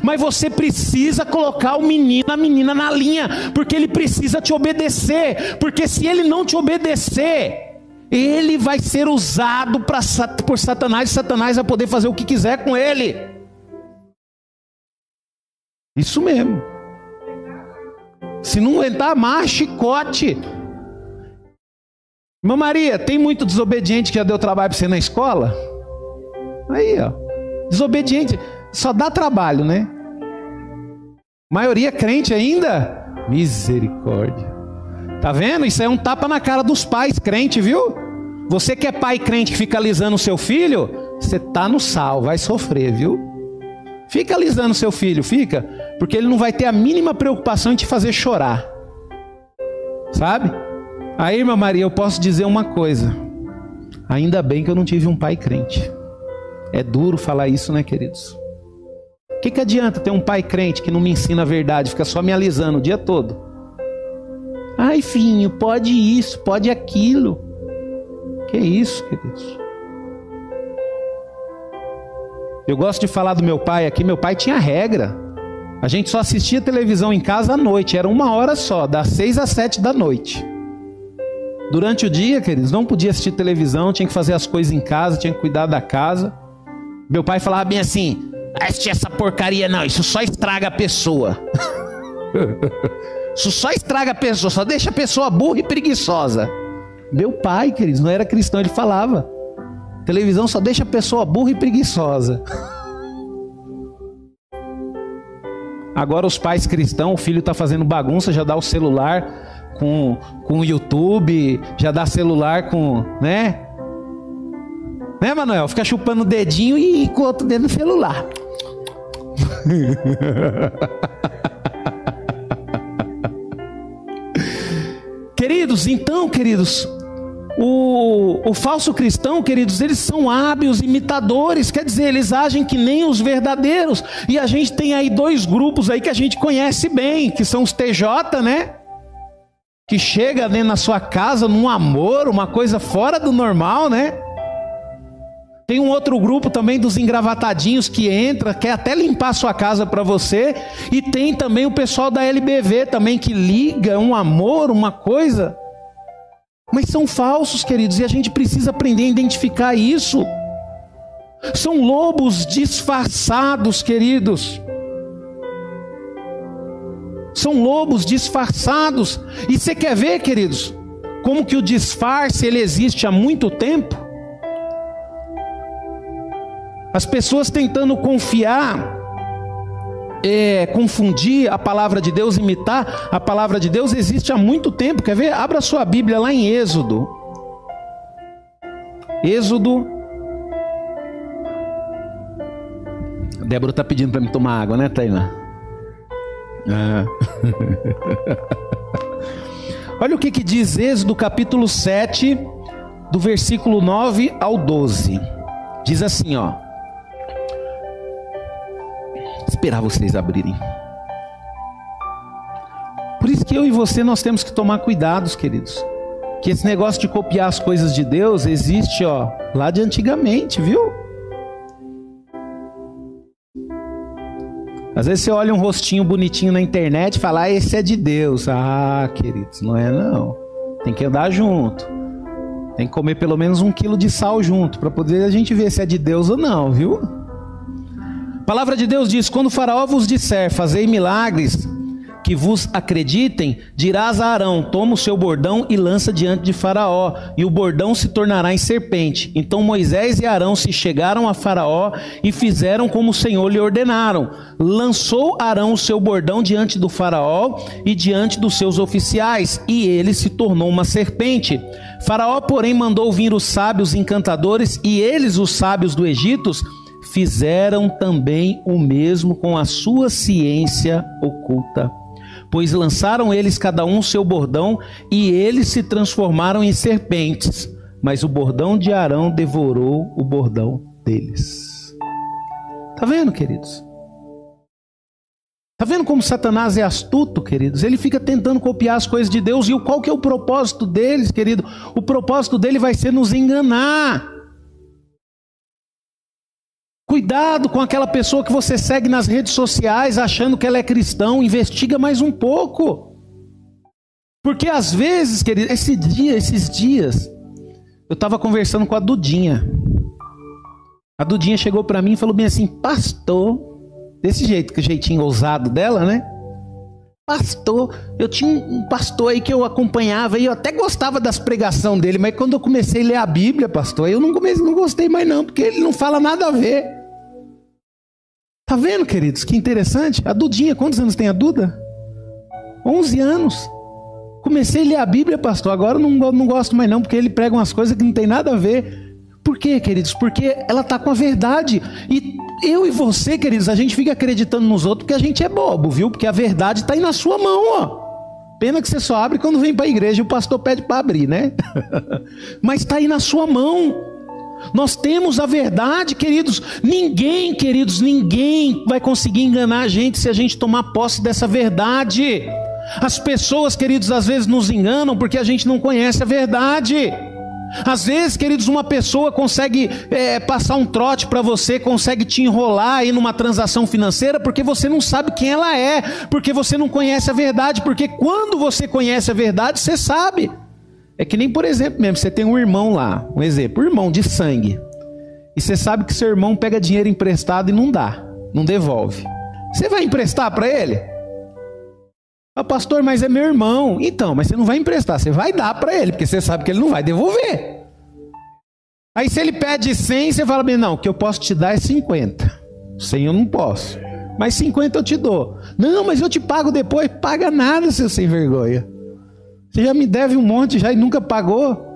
Mas você precisa colocar o menino, a menina na linha, porque ele precisa te obedecer. Porque se ele não te obedecer, ele vai ser usado pra, por Satanás, e Satanás vai poder fazer o que quiser com ele. Isso mesmo. Se não aguentar mais, chicote. Irmã Maria, tem muito desobediente que já deu trabalho para você na escola? Aí, ó. Desobediente só dá trabalho, né? Maioria crente ainda? Misericórdia. Tá vendo? Isso é um tapa na cara dos pais crente, viu? Você que é pai crente que fica alisando seu filho, você tá no sal, vai sofrer, viu? Fica alisando seu filho, fica, porque ele não vai ter a mínima preocupação em te fazer chorar. Sabe? Aí, irmã Maria, eu posso dizer uma coisa. Ainda bem que eu não tive um pai crente. É duro falar isso, né, queridos? O que, que adianta ter um pai crente que não me ensina a verdade, fica só me alisando o dia todo? Ai, filho, pode isso, pode aquilo. Que isso, queridos? Eu gosto de falar do meu pai aqui. Meu pai tinha regra. A gente só assistia televisão em casa à noite. Era uma hora só, das seis às sete da noite. Durante o dia, queridos, não podia assistir televisão, tinha que fazer as coisas em casa, tinha que cuidar da casa. Meu pai falava bem assim: assistir essa porcaria não, isso só estraga a pessoa. isso só estraga a pessoa, só deixa a pessoa burra e preguiçosa. Meu pai, queridos, não era cristão, ele falava. Televisão só deixa a pessoa burra e preguiçosa. Agora os pais cristãos, o filho está fazendo bagunça, já dá o celular com, com o YouTube, já dá celular com, né? Né, Manuel? Fica chupando o dedinho e com o outro dedo no celular. queridos, então, queridos, o, o falso cristão, queridos, eles são hábeis imitadores, quer dizer, eles agem que nem os verdadeiros. E a gente tem aí dois grupos aí que a gente conhece bem, que são os TJ, né? Que chega dentro na sua casa num amor, uma coisa fora do normal, né? Tem um outro grupo também dos engravatadinhos que entra, quer até limpar sua casa para você. E tem também o pessoal da LBV também que liga um amor, uma coisa. Mas são falsos, queridos, e a gente precisa aprender a identificar isso. São lobos disfarçados, queridos. São lobos disfarçados. E você quer ver, queridos, como que o disfarce ele existe há muito tempo? As pessoas tentando confiar é, confundir a palavra de Deus, imitar a palavra de Deus, existe há muito tempo. Quer ver? Abra sua Bíblia lá em Êxodo. Êxodo. A Débora está pedindo para me tomar água, né, Taina? Ah. Olha o que, que diz Êxodo capítulo 7, do versículo 9 ao 12. Diz assim, ó esperar vocês abrirem. Por isso que eu e você nós temos que tomar cuidados, queridos. Que esse negócio de copiar as coisas de Deus existe, ó, lá de antigamente, viu? Às vezes você olha um rostinho bonitinho na internet e fala, ah, esse é de Deus. Ah, queridos, não é não. Tem que andar junto. Tem que comer pelo menos um quilo de sal junto para poder a gente ver se é de Deus ou não, viu? A palavra de Deus diz: Quando o Faraó vos disser, fazei milagres que vos acreditem, dirás a Arão: toma o seu bordão e lança diante de Faraó, e o bordão se tornará em serpente. Então Moisés e Arão se chegaram a Faraó e fizeram como o Senhor lhe ordenaram. Lançou Arão o seu bordão diante do Faraó e diante dos seus oficiais, e ele se tornou uma serpente. Faraó, porém, mandou vir os sábios encantadores, e eles, os sábios do Egito, fizeram também o mesmo com a sua ciência oculta. pois lançaram eles cada um seu bordão e eles se transformaram em serpentes, mas o bordão de Arão devorou o bordão deles. Tá vendo, queridos? Tá vendo como Satanás é astuto, queridos? Ele fica tentando copiar as coisas de Deus e qual que é o propósito deles, querido? O propósito dele vai ser nos enganar. Cuidado com aquela pessoa que você segue nas redes sociais achando que ela é cristão, investiga mais um pouco. Porque às vezes, querido, esse dia, esses dias, eu estava conversando com a Dudinha. A Dudinha chegou para mim e falou bem assim: Pastor, desse jeito, que jeitinho ousado dela, né? Pastor, eu tinha um pastor aí que eu acompanhava e eu até gostava das pregações dele, mas quando eu comecei a ler a Bíblia, pastor, eu não, comecei, não gostei mais não, porque ele não fala nada a ver. Tá vendo, queridos? Que interessante. A Dudinha, quantos anos tem a Duda? 11 anos. Comecei a ler a Bíblia, pastor. Agora não, não gosto mais, não, porque ele prega umas coisas que não tem nada a ver. Por quê, queridos? Porque ela está com a verdade. E eu e você, queridos, a gente fica acreditando nos outros porque a gente é bobo, viu? Porque a verdade está aí na sua mão, ó. Pena que você só abre quando vem para a igreja e o pastor pede para abrir, né? Mas está aí na sua mão. Nós temos a verdade, queridos. Ninguém, queridos, ninguém vai conseguir enganar a gente se a gente tomar posse dessa verdade. As pessoas, queridos, às vezes nos enganam porque a gente não conhece a verdade. Às vezes, queridos, uma pessoa consegue é, passar um trote para você, consegue te enrolar aí numa transação financeira porque você não sabe quem ela é, porque você não conhece a verdade, porque quando você conhece a verdade, você sabe. É que nem, por exemplo, mesmo, você tem um irmão lá, um exemplo, um irmão de sangue, e você sabe que seu irmão pega dinheiro emprestado e não dá, não devolve. Você vai emprestar para ele? Ah, pastor, mas é meu irmão. Então, mas você não vai emprestar, você vai dar para ele, porque você sabe que ele não vai devolver. Aí se ele pede 100, você fala bem, não, o que eu posso te dar é 50. 100 eu não posso. Mas 50 eu te dou. Não, mas eu te pago depois. Paga nada, seu sem vergonha. Você já me deve um monte já e nunca pagou.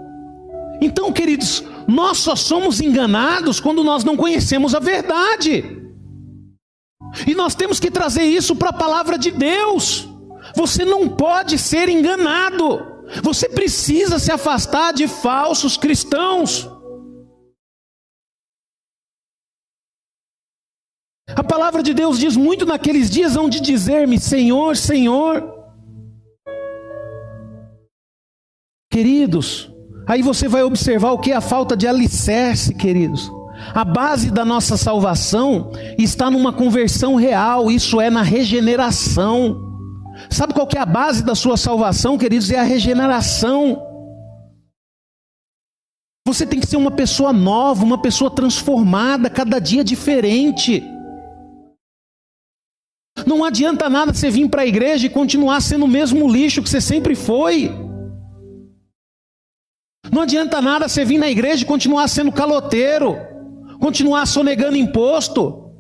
Então, queridos, nós só somos enganados quando nós não conhecemos a verdade. E nós temos que trazer isso para a palavra de Deus. Você não pode ser enganado. Você precisa se afastar de falsos cristãos. A palavra de Deus diz muito naqueles dias onde dizer-me Senhor, Senhor. Queridos, aí você vai observar o que é a falta de alicerce, queridos. A base da nossa salvação está numa conversão real, isso é na regeneração. Sabe qual que é a base da sua salvação, queridos? É a regeneração. Você tem que ser uma pessoa nova, uma pessoa transformada, cada dia diferente. Não adianta nada você vir para a igreja e continuar sendo o mesmo lixo que você sempre foi. Não adianta nada você vir na igreja e continuar sendo caloteiro, continuar sonegando imposto,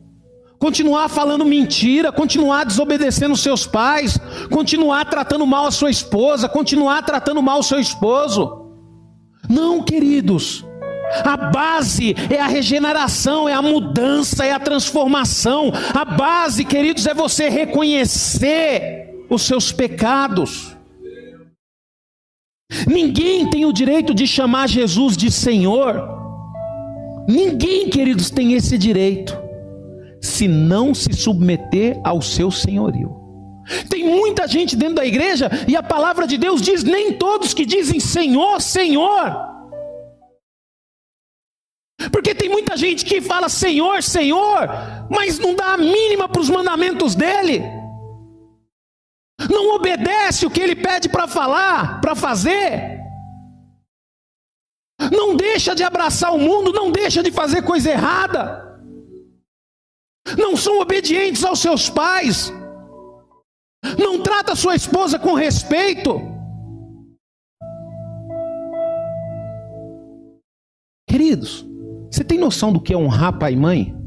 continuar falando mentira, continuar desobedecendo seus pais, continuar tratando mal a sua esposa, continuar tratando mal o seu esposo. Não, queridos. A base é a regeneração, é a mudança, é a transformação. A base, queridos, é você reconhecer os seus pecados. Ninguém tem o direito de chamar Jesus de Senhor. Ninguém, queridos, tem esse direito se não se submeter ao seu senhorio. Tem muita gente dentro da igreja e a palavra de Deus diz: nem todos que dizem Senhor, Senhor. Porque tem muita gente que fala Senhor, Senhor, mas não dá a mínima para os mandamentos dele, não obedece o que ele pede para falar, para fazer, não deixa de abraçar o mundo, não deixa de fazer coisa errada não são obedientes aos seus pais, não trata sua esposa com respeito. Queridos, você tem noção do que é honrar pai e mãe?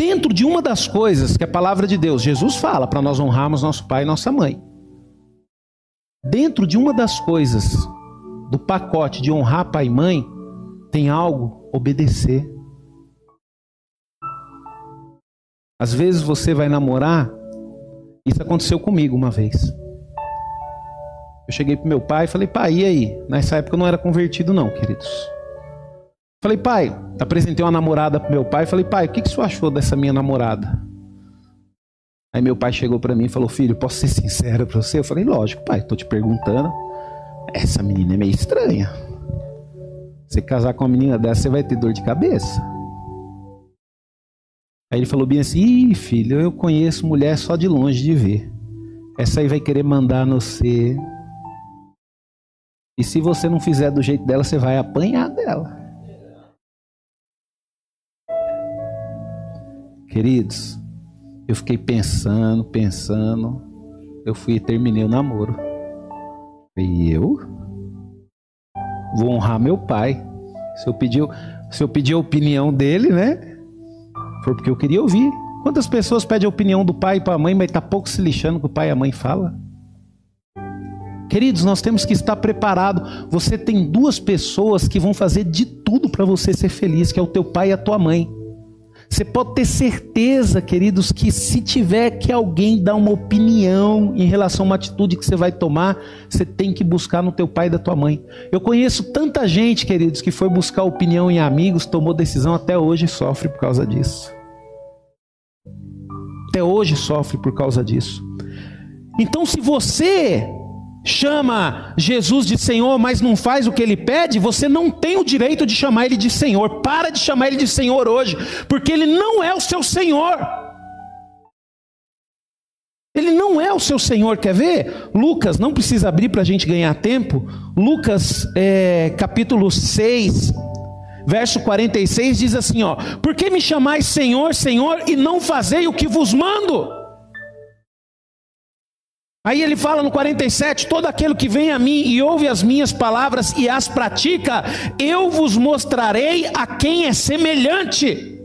Dentro de uma das coisas que a palavra de Deus, Jesus fala para nós honrarmos nosso pai e nossa mãe. Dentro de uma das coisas do pacote de honrar pai e mãe, tem algo obedecer. Às vezes você vai namorar Isso aconteceu comigo uma vez. Eu cheguei pro meu pai e falei, pai, e aí? Nessa época eu não era convertido, não, queridos. Falei, pai, apresentei uma namorada pro meu pai. Falei, pai, o que, que você achou dessa minha namorada? Aí meu pai chegou para mim e falou, filho, posso ser sincero para você? Eu falei, lógico, pai, tô te perguntando. Essa menina é meio estranha. Você casar com uma menina dessa, você vai ter dor de cabeça. Aí ele falou bem assim: Ih, filho, eu conheço mulher só de longe de ver. Essa aí vai querer mandar no você. E se você não fizer do jeito dela, você vai apanhar dela. Queridos, eu fiquei pensando, pensando. Eu fui e terminei o namoro. E eu vou honrar meu pai. Se eu pedir, se eu pedir a opinião dele, né? Foi porque eu queria ouvir. Quantas pessoas pedem a opinião do pai para a mãe, mas está pouco se lixando que o pai e a mãe fala? Queridos, nós temos que estar preparado. Você tem duas pessoas que vão fazer de tudo para você ser feliz, que é o teu pai e a tua mãe. Você pode ter certeza, queridos, que se tiver que alguém dar uma opinião em relação a uma atitude que você vai tomar, você tem que buscar no teu pai e da tua mãe. Eu conheço tanta gente, queridos, que foi buscar opinião em amigos, tomou decisão até hoje e sofre por causa disso. Até hoje sofre por causa disso. Então, se você chama Jesus de Senhor, mas não faz o que ele pede, você não tem o direito de chamar ele de Senhor. Para de chamar ele de Senhor hoje, porque ele não é o seu Senhor. Ele não é o seu Senhor, quer ver? Lucas, não precisa abrir para a gente ganhar tempo. Lucas é, capítulo 6, verso 46 diz assim: ó, Por que me chamais Senhor, Senhor, e não fazei o que vos mando? Aí ele fala no 47: Todo aquele que vem a mim e ouve as minhas palavras e as pratica, eu vos mostrarei a quem é semelhante.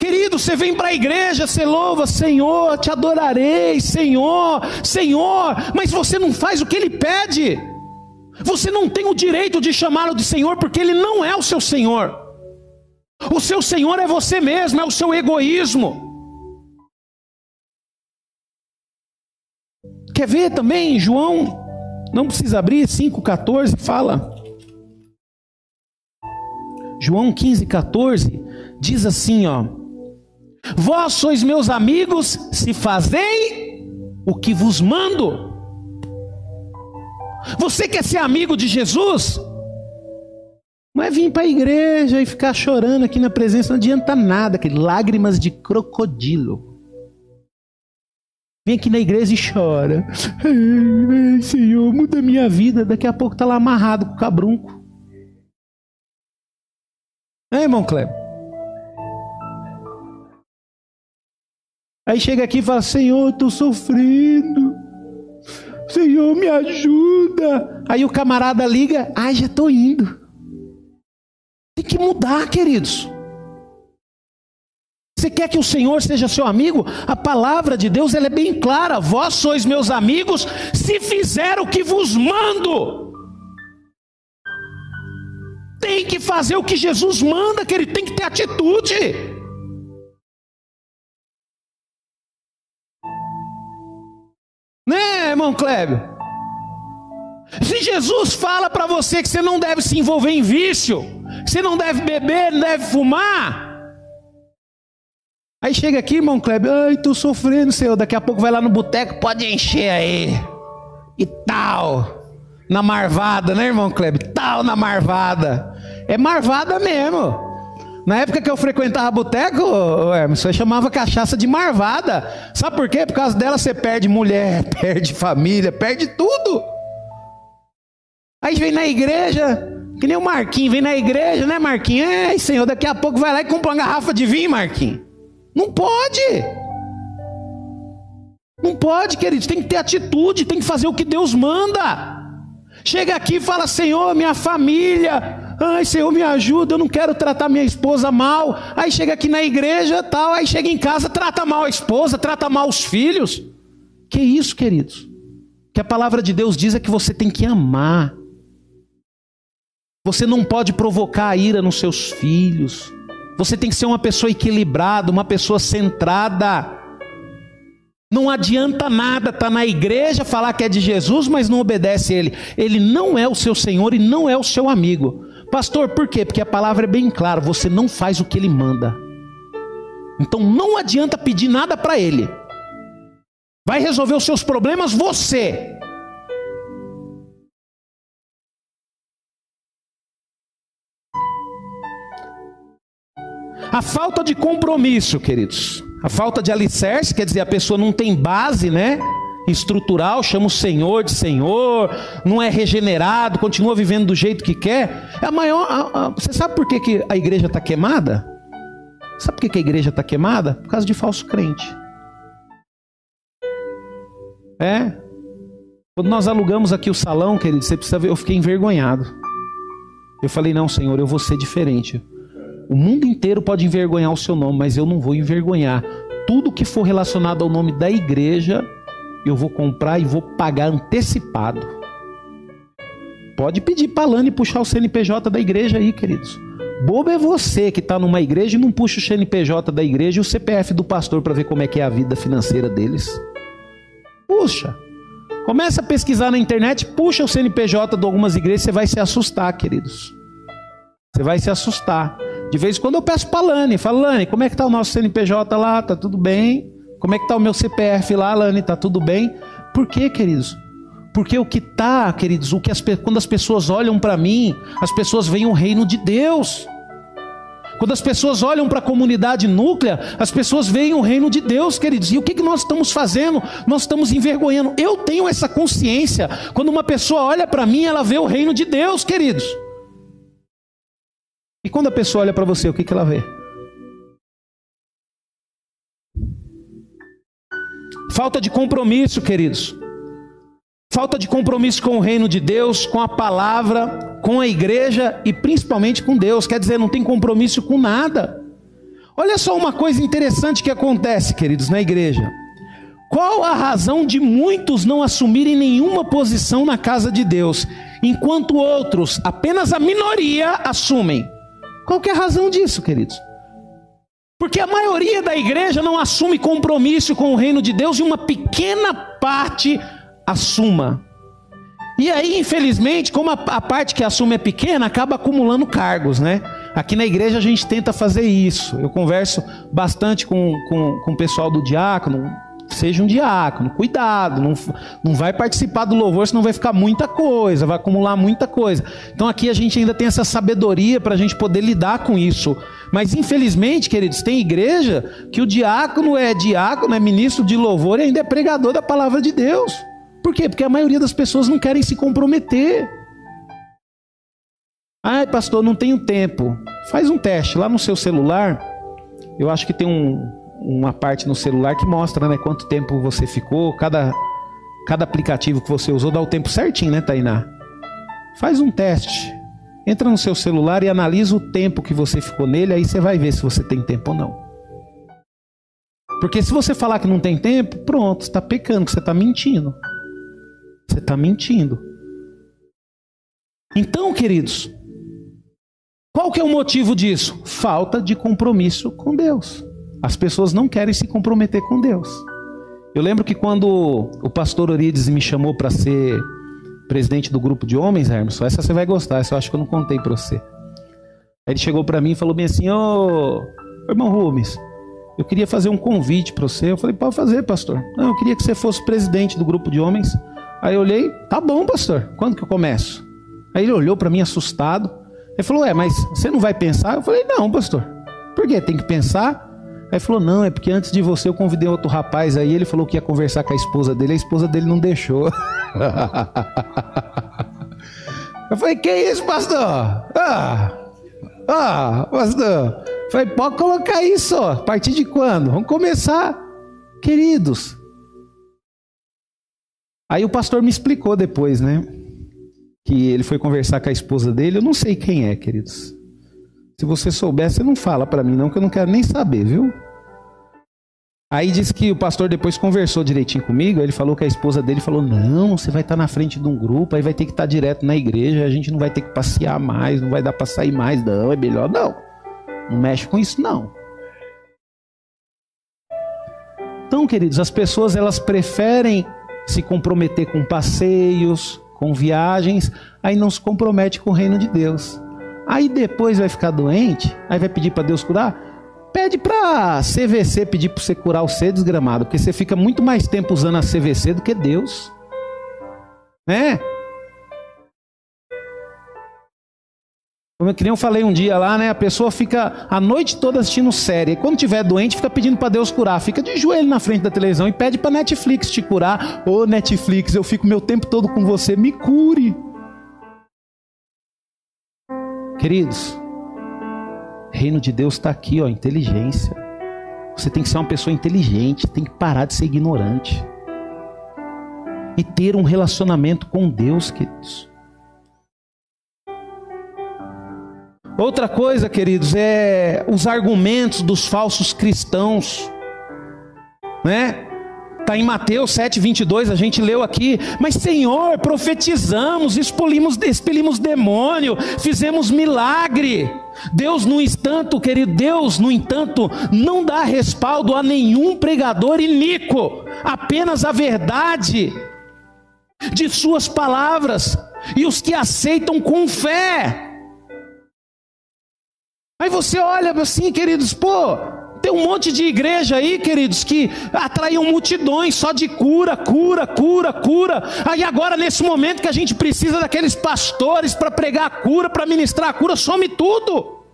Querido, você vem para a igreja, você louva, Senhor, te adorarei, Senhor, Senhor, mas você não faz o que ele pede. Você não tem o direito de chamá-lo de Senhor, porque ele não é o seu Senhor. O seu Senhor é você mesmo, é o seu egoísmo. Quer ver também João? Não precisa abrir, 5,14 fala. João 15, 14 diz assim: ó. Vós sois meus amigos se fazei o que vos mando. Você quer ser amigo de Jesus? Não é vir para a igreja e ficar chorando aqui na presença, não adianta nada, que lágrimas de crocodilo. Vem aqui na igreja e chora. Ai, Senhor, muda minha vida. Daqui a pouco tá lá amarrado com o cabrunco. É, irmão Kleber? Aí chega aqui e fala: Senhor, estou sofrendo. Senhor, me ajuda. Aí o camarada liga: Ai, já estou indo. Tem que mudar, queridos. Você quer que o Senhor seja seu amigo? A palavra de Deus ela é bem clara: vós sois meus amigos se fizer o que vos mando. Tem que fazer o que Jesus manda, que ele tem que ter atitude. Né, irmão Clébio? Se Jesus fala para você que você não deve se envolver em vício, que você não deve beber, não deve fumar, Aí chega aqui, irmão Kleber, ai, tô sofrendo, Senhor. Daqui a pouco vai lá no boteco, pode encher aí. E tal. Na marvada, né, irmão Kleber? Tal na marvada. É marvada mesmo. Na época que eu frequentava boteco, Hermes, eu chamava cachaça de marvada. Sabe por quê? Por causa dela você perde mulher, perde família, perde tudo. Aí vem na igreja, que nem o Marquinhos, vem na igreja, né, Marquinhos? Ai, Senhor, daqui a pouco vai lá e compra uma garrafa de vinho, Marquinhos. Não pode. Não pode, queridos. Tem que ter atitude, tem que fazer o que Deus manda. Chega aqui e fala: Senhor, minha família. Ai, Senhor, me ajuda. Eu não quero tratar minha esposa mal. Aí chega aqui na igreja, tal. Aí chega em casa, trata mal a esposa, trata mal os filhos. Que isso, queridos? Que a palavra de Deus diz é que você tem que amar. Você não pode provocar a ira nos seus filhos. Você tem que ser uma pessoa equilibrada, uma pessoa centrada. Não adianta nada estar tá na igreja, falar que é de Jesus, mas não obedece a Ele. Ele não é o seu Senhor e não é o seu amigo. Pastor, por quê? Porque a palavra é bem clara: você não faz o que Ele manda. Então não adianta pedir nada para Ele. Vai resolver os seus problemas você. A falta de compromisso, queridos. A falta de alicerce, quer dizer, a pessoa não tem base, né? Estrutural, chama o Senhor de Senhor, não é regenerado, continua vivendo do jeito que quer. É a maior. A, a, você sabe por que, que a igreja está queimada? Sabe por que, que a igreja está queimada? Por causa de falso crente. É. Quando nós alugamos aqui o salão, querido, você precisa ver, eu fiquei envergonhado. Eu falei, não, Senhor, eu vou ser diferente. O mundo inteiro pode envergonhar o seu nome, mas eu não vou envergonhar. Tudo que for relacionado ao nome da igreja, eu vou comprar e vou pagar antecipado. Pode pedir para Lani puxar o CNPJ da igreja aí, queridos. Bobo é você que está numa igreja e não puxa o CNPJ da igreja e o CPF do pastor para ver como é que é a vida financeira deles. Puxa. Começa a pesquisar na internet, puxa o CNPJ de algumas igrejas, você vai se assustar, queridos. Você vai se assustar. De vez em quando eu peço para Lani, falo, Lani, como é que está o nosso CNPJ lá? Tá tudo bem? Como é que está o meu CPF lá, Lani? Tá tudo bem? Por quê, queridos? Porque o que tá, queridos, o que as, quando as pessoas olham para mim, as pessoas veem o reino de Deus. Quando as pessoas olham para a comunidade núclea, as pessoas veem o reino de Deus, queridos. E o que, que nós estamos fazendo? Nós estamos envergonhando. Eu tenho essa consciência. Quando uma pessoa olha para mim, ela vê o reino de Deus, queridos. E quando a pessoa olha para você, o que, que ela vê? Falta de compromisso, queridos. Falta de compromisso com o reino de Deus, com a palavra, com a igreja e principalmente com Deus. Quer dizer, não tem compromisso com nada. Olha só uma coisa interessante que acontece, queridos, na igreja. Qual a razão de muitos não assumirem nenhuma posição na casa de Deus, enquanto outros, apenas a minoria, assumem? Qual que é a razão disso, queridos? Porque a maioria da igreja não assume compromisso com o reino de Deus e uma pequena parte assuma. E aí, infelizmente, como a, a, parte que assume é pequena, acaba acumulando cargos, né? Aqui na igreja a gente tenta fazer isso. Eu converso bastante com, com, com o pessoal do diácono, seja um diácono, cuidado, não, não vai participar do louvor, senão vai ficar muita coisa, vai acumular muita coisa. Então aqui a gente ainda tem essa sabedoria para a gente poder lidar com isso. Mas infelizmente, queridos, tem igreja que o diácono é diácono, é ministro de louvor e ainda é pregador da palavra de Deus. Por quê? Porque a maioria das pessoas não querem se comprometer. Ai, pastor, não tenho tempo. Faz um teste lá no seu celular. Eu acho que tem um, uma parte no celular que mostra, né, quanto tempo você ficou, cada, cada aplicativo que você usou dá o tempo certinho, né, Tainá? Faz um teste. Entra no seu celular e analisa o tempo que você ficou nele, aí você vai ver se você tem tempo ou não. Porque se você falar que não tem tempo, pronto, está pecando, você está mentindo. Você está mentindo. Então, queridos, qual que é o motivo disso? Falta de compromisso com Deus. As pessoas não querem se comprometer com Deus. Eu lembro que quando o pastor Orides me chamou para ser presidente do grupo de homens, Hermes, essa você vai gostar, essa eu acho que eu não contei para você. Aí ele chegou para mim e falou bem assim: Ô, irmão Rubens, eu queria fazer um convite para você. Eu falei: Pode fazer, pastor. Não, eu queria que você fosse presidente do grupo de homens. Aí eu olhei: Tá bom, pastor, quando que eu começo? Aí ele olhou para mim assustado. Ele falou: É, mas você não vai pensar? Eu falei: Não, pastor. Por quê? Tem que pensar. Aí falou: Não, é porque antes de você eu convidei outro rapaz aí. Ele falou que ia conversar com a esposa dele. A esposa dele não deixou. eu falei: Que isso, pastor? Ah, ah, pastor. Eu falei: Pode colocar isso. A partir de quando? Vamos começar, queridos. Aí o pastor me explicou depois, né? Que ele foi conversar com a esposa dele. Eu não sei quem é, queridos. Se você soubesse, você não fala para mim não, que eu não quero nem saber, viu? Aí disse que o pastor depois conversou direitinho comigo. Ele falou que a esposa dele falou: Não, você vai estar na frente de um grupo, aí vai ter que estar direto na igreja. A gente não vai ter que passear mais, não vai dar para sair mais, não. É melhor não. Não mexe com isso, não. Então, queridos, as pessoas elas preferem se comprometer com passeios, com viagens, aí não se compromete com o reino de Deus. Aí depois vai ficar doente, aí vai pedir para Deus curar. Pede para CVC pedir para você curar o ser desgramado, porque você fica muito mais tempo usando a CVC do que Deus. Né? Como eu, que nem eu falei um dia lá, né? A pessoa fica a noite toda assistindo série. E quando tiver doente, fica pedindo para Deus curar. Fica de joelho na frente da televisão e pede para Netflix te curar. Ô oh, Netflix, eu fico meu tempo todo com você, me cure. Queridos, reino de Deus está aqui, ó, inteligência. Você tem que ser uma pessoa inteligente, tem que parar de ser ignorante. E ter um relacionamento com Deus, queridos. Outra coisa, queridos, é os argumentos dos falsos cristãos, né? Está em Mateus 7, 22, a gente leu aqui. Mas, Senhor, profetizamos, expelimos, expelimos demônio, fizemos milagre. Deus, no entanto, querido, Deus, no entanto, não dá respaldo a nenhum pregador iníquo, apenas a verdade de Suas palavras e os que aceitam com fé. Aí você olha assim, queridos, pô, tem um monte de igreja aí, queridos, que atraiam multidões só de cura, cura, cura, cura. Aí agora, nesse momento que a gente precisa daqueles pastores para pregar a cura, para ministrar a cura, some tudo.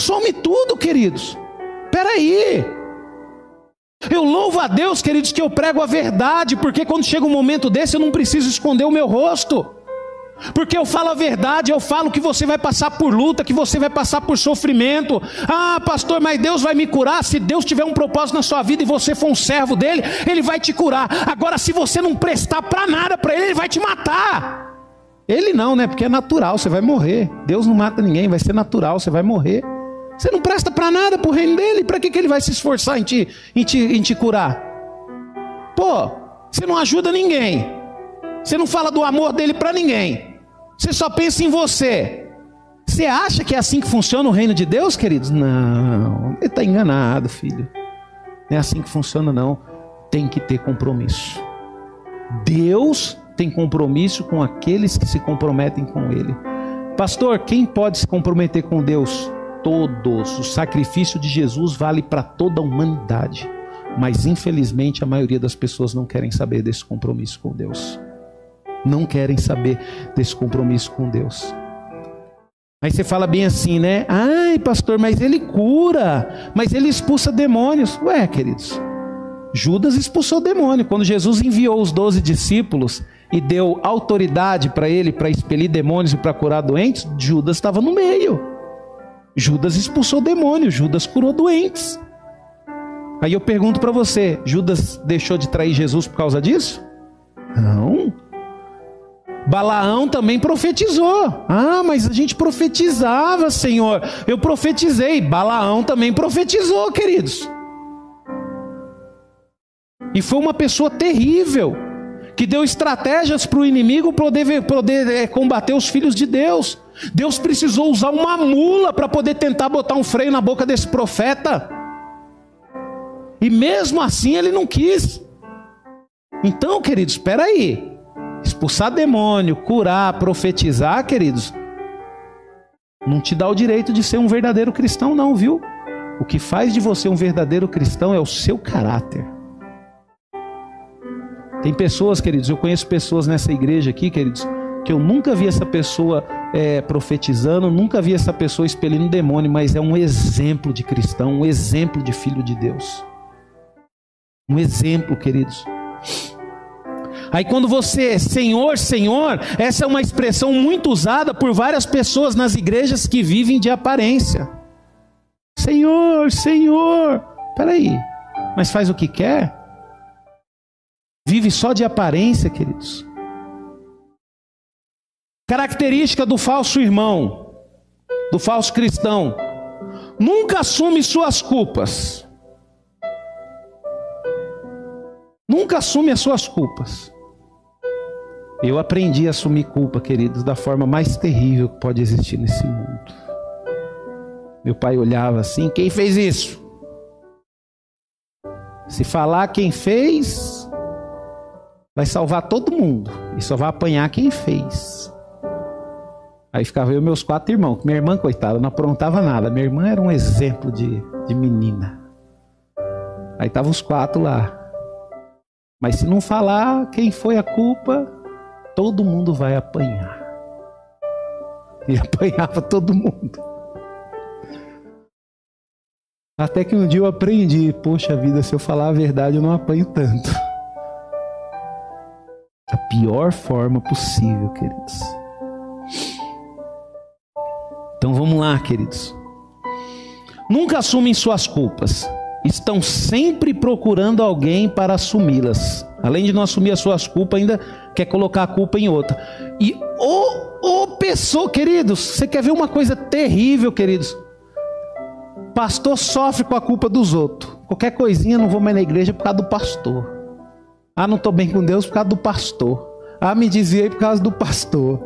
Some tudo, queridos. Peraí. Eu louvo a Deus, queridos, que eu prego a verdade, porque quando chega um momento desse eu não preciso esconder o meu rosto. Porque eu falo a verdade, eu falo que você vai passar por luta, que você vai passar por sofrimento. Ah, pastor, mas Deus vai me curar. Se Deus tiver um propósito na sua vida e você for um servo dele, ele vai te curar. Agora, se você não prestar para nada para ele, ele vai te matar. Ele não, né? Porque é natural, você vai morrer. Deus não mata ninguém, vai ser natural, você vai morrer. Você não presta para nada para o reino dele, para que, que ele vai se esforçar em te, em, te, em te curar? Pô, você não ajuda ninguém, você não fala do amor dele para ninguém. Você só pensa em você. Você acha que é assim que funciona o reino de Deus, queridos? Não, ele está enganado, filho. Não é assim que funciona, não. Tem que ter compromisso. Deus tem compromisso com aqueles que se comprometem com Ele. Pastor, quem pode se comprometer com Deus? Todos. O sacrifício de Jesus vale para toda a humanidade. Mas infelizmente a maioria das pessoas não querem saber desse compromisso com Deus não querem saber desse compromisso com Deus. Aí você fala bem assim, né? Ai, pastor, mas ele cura, mas ele expulsa demônios. Ué, queridos, Judas expulsou demônio. Quando Jesus enviou os doze discípulos e deu autoridade para ele para expelir demônios e para curar doentes, Judas estava no meio. Judas expulsou demônios, Judas curou doentes. Aí eu pergunto para você: Judas deixou de trair Jesus por causa disso? Não. Balaão também profetizou. Ah, mas a gente profetizava, Senhor. Eu profetizei. Balaão também profetizou, queridos. E foi uma pessoa terrível, que deu estratégias para o inimigo poder, poder é, combater os filhos de Deus. Deus precisou usar uma mula para poder tentar botar um freio na boca desse profeta. E mesmo assim ele não quis. Então, queridos, espera aí expulsar demônio, curar, profetizar, queridos, não te dá o direito de ser um verdadeiro cristão, não, viu? O que faz de você um verdadeiro cristão é o seu caráter. Tem pessoas, queridos, eu conheço pessoas nessa igreja aqui, queridos, que eu nunca vi essa pessoa é, profetizando, nunca vi essa pessoa expelindo demônio, mas é um exemplo de cristão, um exemplo de filho de Deus. Um exemplo, queridos. Aí quando você, Senhor, Senhor, essa é uma expressão muito usada por várias pessoas nas igrejas que vivem de aparência. Senhor, Senhor. Peraí, mas faz o que quer? Vive só de aparência, queridos. Característica do falso irmão, do falso cristão. Nunca assume suas culpas. Nunca assume as suas culpas. Eu aprendi a assumir culpa, queridos, da forma mais terrível que pode existir nesse mundo. Meu pai olhava assim: quem fez isso? Se falar quem fez, vai salvar todo mundo e só vai apanhar quem fez. Aí ficava eu e meus quatro irmãos. Minha irmã, coitada, não aprontava nada. Minha irmã era um exemplo de, de menina. Aí estavam os quatro lá. Mas se não falar quem foi a culpa, todo mundo vai apanhar. E apanhava todo mundo. Até que um dia eu aprendi, poxa vida, se eu falar a verdade eu não apanho tanto. A pior forma possível, queridos. Então vamos lá, queridos. Nunca assumem suas culpas. Estão sempre procurando alguém para assumi-las. Além de não assumir as suas culpas, ainda quer colocar a culpa em outra. E ô, ô pessoa, queridos, você quer ver uma coisa terrível, queridos? Pastor sofre com a culpa dos outros. Qualquer coisinha, não vou mais na igreja por causa do pastor. Ah, não estou bem com Deus por causa do pastor. Ah, me desviei por causa do pastor.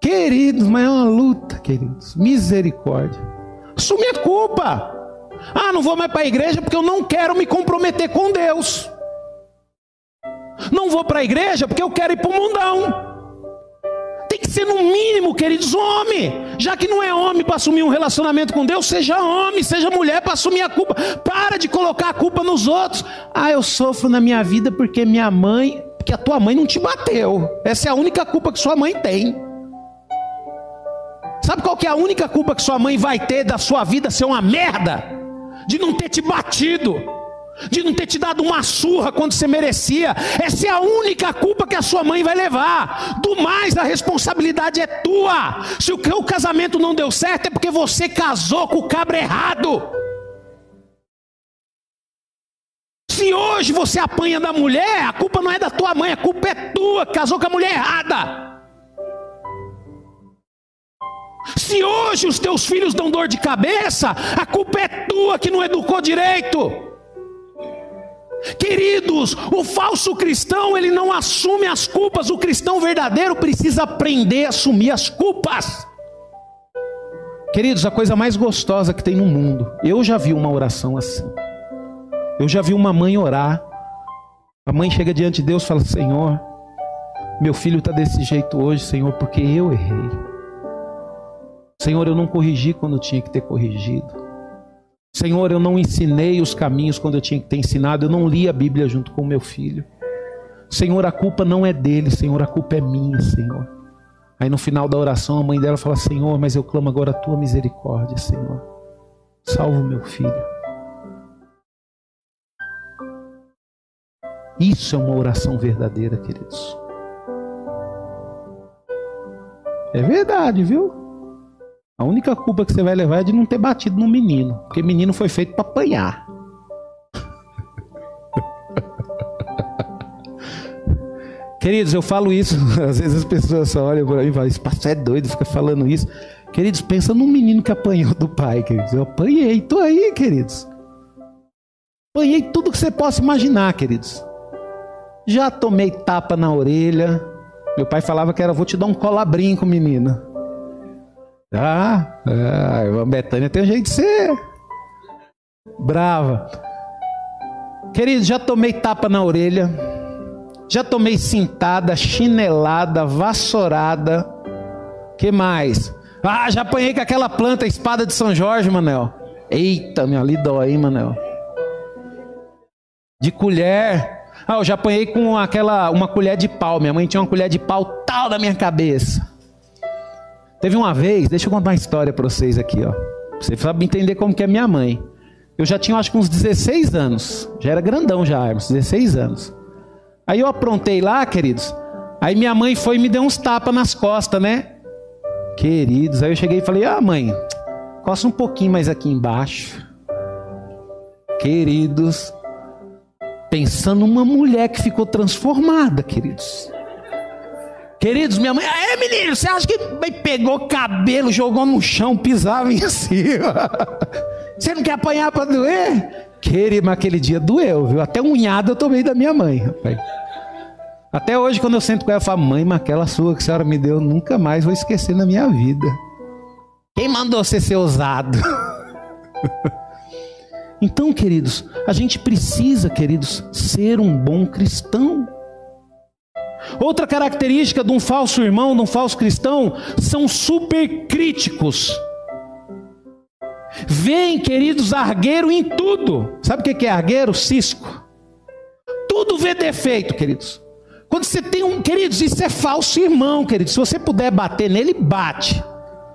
Queridos, mas é uma luta, queridos. Misericórdia. Assume a culpa. Ah, não vou mais para a igreja porque eu não quero me comprometer com Deus. Não vou para a igreja porque eu quero ir para o mundão. Tem que ser no mínimo, queridos, homem. Já que não é homem para assumir um relacionamento com Deus, seja homem, seja mulher para assumir a culpa. Para de colocar a culpa nos outros. Ah, eu sofro na minha vida porque minha mãe, porque a tua mãe não te bateu. Essa é a única culpa que sua mãe tem. Sabe qual que é a única culpa que sua mãe vai ter da sua vida ser uma merda? De não ter te batido de não ter te dado uma surra quando você merecia. Essa é a única culpa que a sua mãe vai levar. Do mais, a responsabilidade é tua. Se o casamento não deu certo, é porque você casou com o cabra errado. Se hoje você apanha da mulher, a culpa não é da tua mãe, a culpa é tua, casou com a mulher errada. Se hoje os teus filhos dão dor de cabeça, a culpa é tua que não educou direito. Queridos, o falso cristão, ele não assume as culpas, o cristão verdadeiro precisa aprender a assumir as culpas. Queridos, a coisa mais gostosa que tem no mundo, eu já vi uma oração assim. Eu já vi uma mãe orar. A mãe chega diante de Deus e fala: Senhor, meu filho está desse jeito hoje, Senhor, porque eu errei. Senhor, eu não corrigi quando tinha que ter corrigido. Senhor, eu não ensinei os caminhos quando eu tinha que ter ensinado, eu não li a Bíblia junto com o meu filho. Senhor, a culpa não é dele, Senhor, a culpa é minha, Senhor. Aí no final da oração, a mãe dela fala: Senhor, mas eu clamo agora a tua misericórdia, Senhor. Salva o meu filho. Isso é uma oração verdadeira, queridos. É verdade, viu? A única culpa que você vai levar é de não ter batido no menino, porque menino foi feito para apanhar. Queridos, eu falo isso, às vezes as pessoas só olham para mim e falam, esse pastor é doido, fica falando isso. Queridos, pensa num menino que apanhou do pai, queridos. Eu apanhei, tô aí, queridos. Apanhei tudo que você possa imaginar, queridos. Já tomei tapa na orelha. Meu pai falava que era, vou te dar um colabrinho, menina. Ah, a irmã Betânia tem jeito de ser brava. Querido, já tomei tapa na orelha, já tomei cintada, chinelada, vassourada. Que mais? Ah, já apanhei com aquela planta, espada de São Jorge, Manel. Eita, meu, ali dói, hein, Manel. De colher. Ah, eu já apanhei com aquela, uma colher de pau. Minha mãe tinha uma colher de pau tal da minha cabeça. Teve uma vez, deixa eu contar uma história para vocês aqui, ó. Você sabe entender como que é minha mãe. Eu já tinha acho que uns 16 anos. Já era grandão já, uns 16 anos. Aí eu aprontei lá, queridos. Aí minha mãe foi e me deu uns tapas nas costas, né? Queridos, aí eu cheguei e falei: "Ah, mãe, costa um pouquinho mais aqui embaixo". Queridos, pensando numa mulher que ficou transformada, queridos. Queridos, minha mãe, é menino, você acha que pegou cabelo, jogou no chão, pisava em cima? Você não quer apanhar para doer? Querido, mas aquele dia doeu, viu? Até unhada eu tomei da minha mãe, rapaz. Até hoje, quando eu sento com ela, eu falo, mãe, mas aquela sua que a senhora me deu, nunca mais vou esquecer na minha vida. Quem mandou você ser ousado? então, queridos, a gente precisa, queridos, ser um bom cristão. Outra característica de um falso irmão, de um falso cristão, são super críticos. Vem, queridos, argueiro em tudo. Sabe o que é argueiro? Cisco. Tudo vê defeito, queridos. Quando você tem um, queridos, isso é falso irmão, queridos. Se você puder bater nele, bate.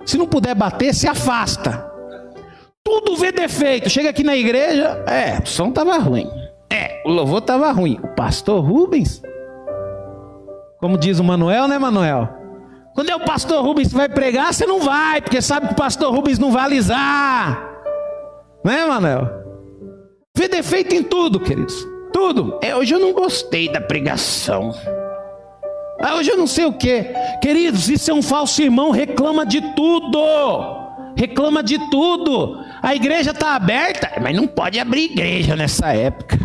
Se não puder bater, se afasta. Tudo vê defeito. Chega aqui na igreja, é, o som estava ruim. É, o louvor estava ruim. O pastor Rubens, como diz o Manuel, né, Manuel? Quando é o pastor Rubens que vai pregar, você não vai, porque sabe que o pastor Rubens não vai alisar. Né, Manuel? Vê defeito em tudo, queridos. Tudo. É, hoje eu não gostei da pregação. Ah, hoje eu não sei o que. Queridos, isso é um falso irmão, reclama de tudo. Reclama de tudo. A igreja está aberta, mas não pode abrir igreja nessa época.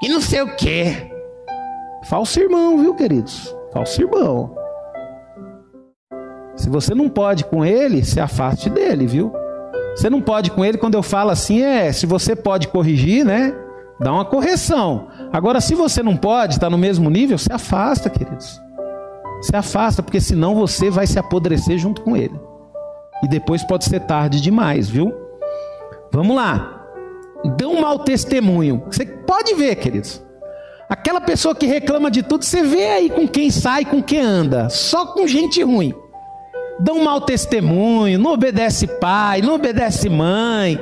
E não sei o que. Falso irmão, viu, queridos? Falso irmão. Se você não pode com ele, se afaste dele, viu? Você não pode com ele, quando eu falo assim, é, se você pode corrigir, né? Dá uma correção. Agora, se você não pode, está no mesmo nível, se afasta, queridos. Se afasta, porque senão você vai se apodrecer junto com ele. E depois pode ser tarde demais, viu? Vamos lá. Dê um mau testemunho. Você pode ver, queridos. Aquela pessoa que reclama de tudo, você vê aí com quem sai, com quem anda. Só com gente ruim. Um mau testemunho, não obedece pai, não obedece mãe,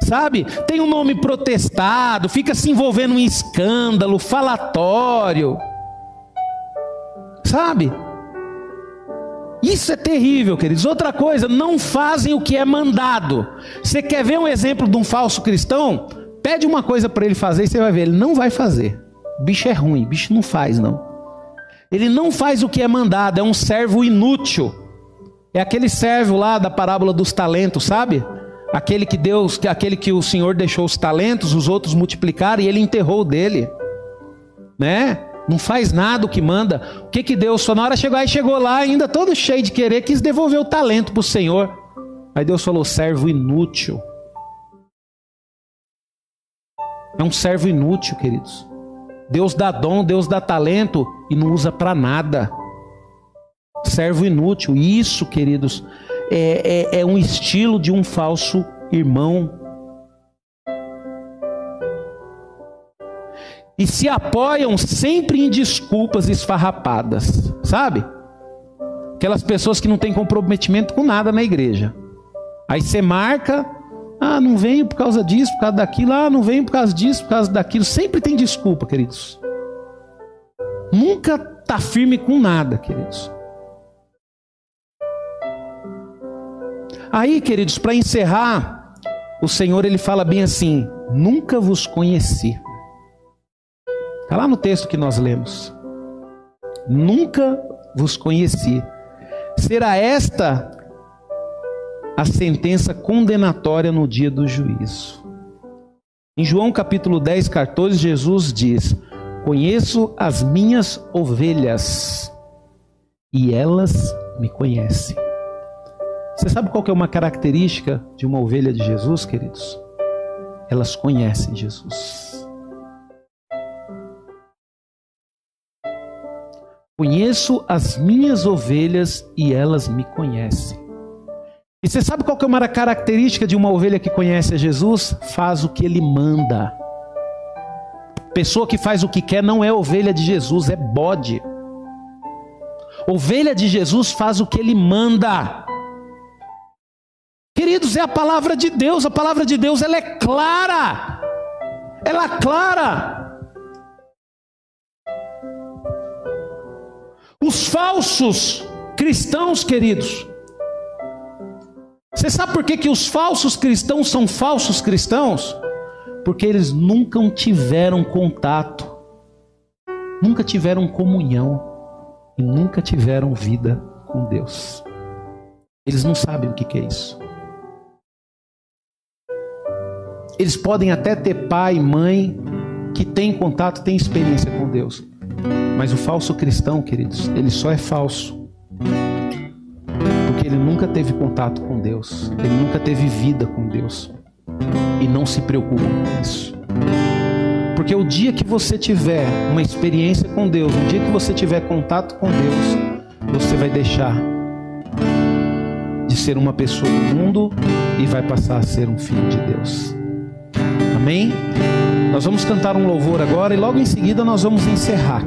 sabe? Tem um nome protestado, fica se envolvendo em escândalo, falatório sabe? Isso é terrível, queridos. Outra coisa, não fazem o que é mandado. Você quer ver um exemplo de um falso cristão? Pede uma coisa para ele fazer e você vai ver, ele não vai fazer. O bicho é ruim, o bicho não faz, não. Ele não faz o que é mandado, é um servo inútil. É aquele servo lá da parábola dos talentos, sabe? Aquele que Deus, aquele que o Senhor deixou os talentos, os outros multiplicaram e ele enterrou dele, né? Não faz nada o que manda. O que que Deus só na hora chegou aí chegou lá ainda todo cheio de querer quis devolver o talento para o Senhor. Aí Deus falou: servo inútil. É um servo inútil, queridos. Deus dá dom, Deus dá talento e não usa para nada. Servo inútil. Isso, queridos, é, é, é um estilo de um falso irmão e se apoiam sempre em desculpas esfarrapadas, sabe? Aquelas pessoas que não têm comprometimento com nada na igreja. Aí você marca, ah, não venho por causa disso, por causa daquilo, ah, não venho por causa disso, por causa daquilo. Sempre tem desculpa, queridos. Nunca tá firme com nada, queridos. Aí, queridos, para encerrar, o Senhor ele fala bem assim: nunca vos conheci. Está lá no texto que nós lemos. Nunca vos conheci. Será esta a sentença condenatória no dia do juízo. Em João capítulo 10, 14, Jesus diz: Conheço as minhas ovelhas e elas me conhecem. Você sabe qual é uma característica de uma ovelha de Jesus, queridos? Elas conhecem Jesus. Conheço as minhas ovelhas e elas me conhecem. E você sabe qual que é uma característica de uma ovelha que conhece a Jesus? Faz o que ele manda. Pessoa que faz o que quer não é ovelha de Jesus, é bode. Ovelha de Jesus faz o que ele manda. Queridos, é a palavra de Deus. A palavra de Deus ela é clara. Ela é clara. Os falsos cristãos, queridos. Você sabe por que, que os falsos cristãos são falsos cristãos? Porque eles nunca tiveram contato, nunca tiveram comunhão e nunca tiveram vida com Deus. Eles não sabem o que, que é isso. Eles podem até ter pai e mãe que têm contato, têm experiência com Deus, Mas o falso cristão, queridos, ele só é falso ele nunca teve contato com Deus, ele nunca teve vida com Deus e não se preocupa com isso. Porque o dia que você tiver uma experiência com Deus, o dia que você tiver contato com Deus, você vai deixar de ser uma pessoa do mundo e vai passar a ser um filho de Deus. Amém? Nós vamos cantar um louvor agora e logo em seguida nós vamos encerrar.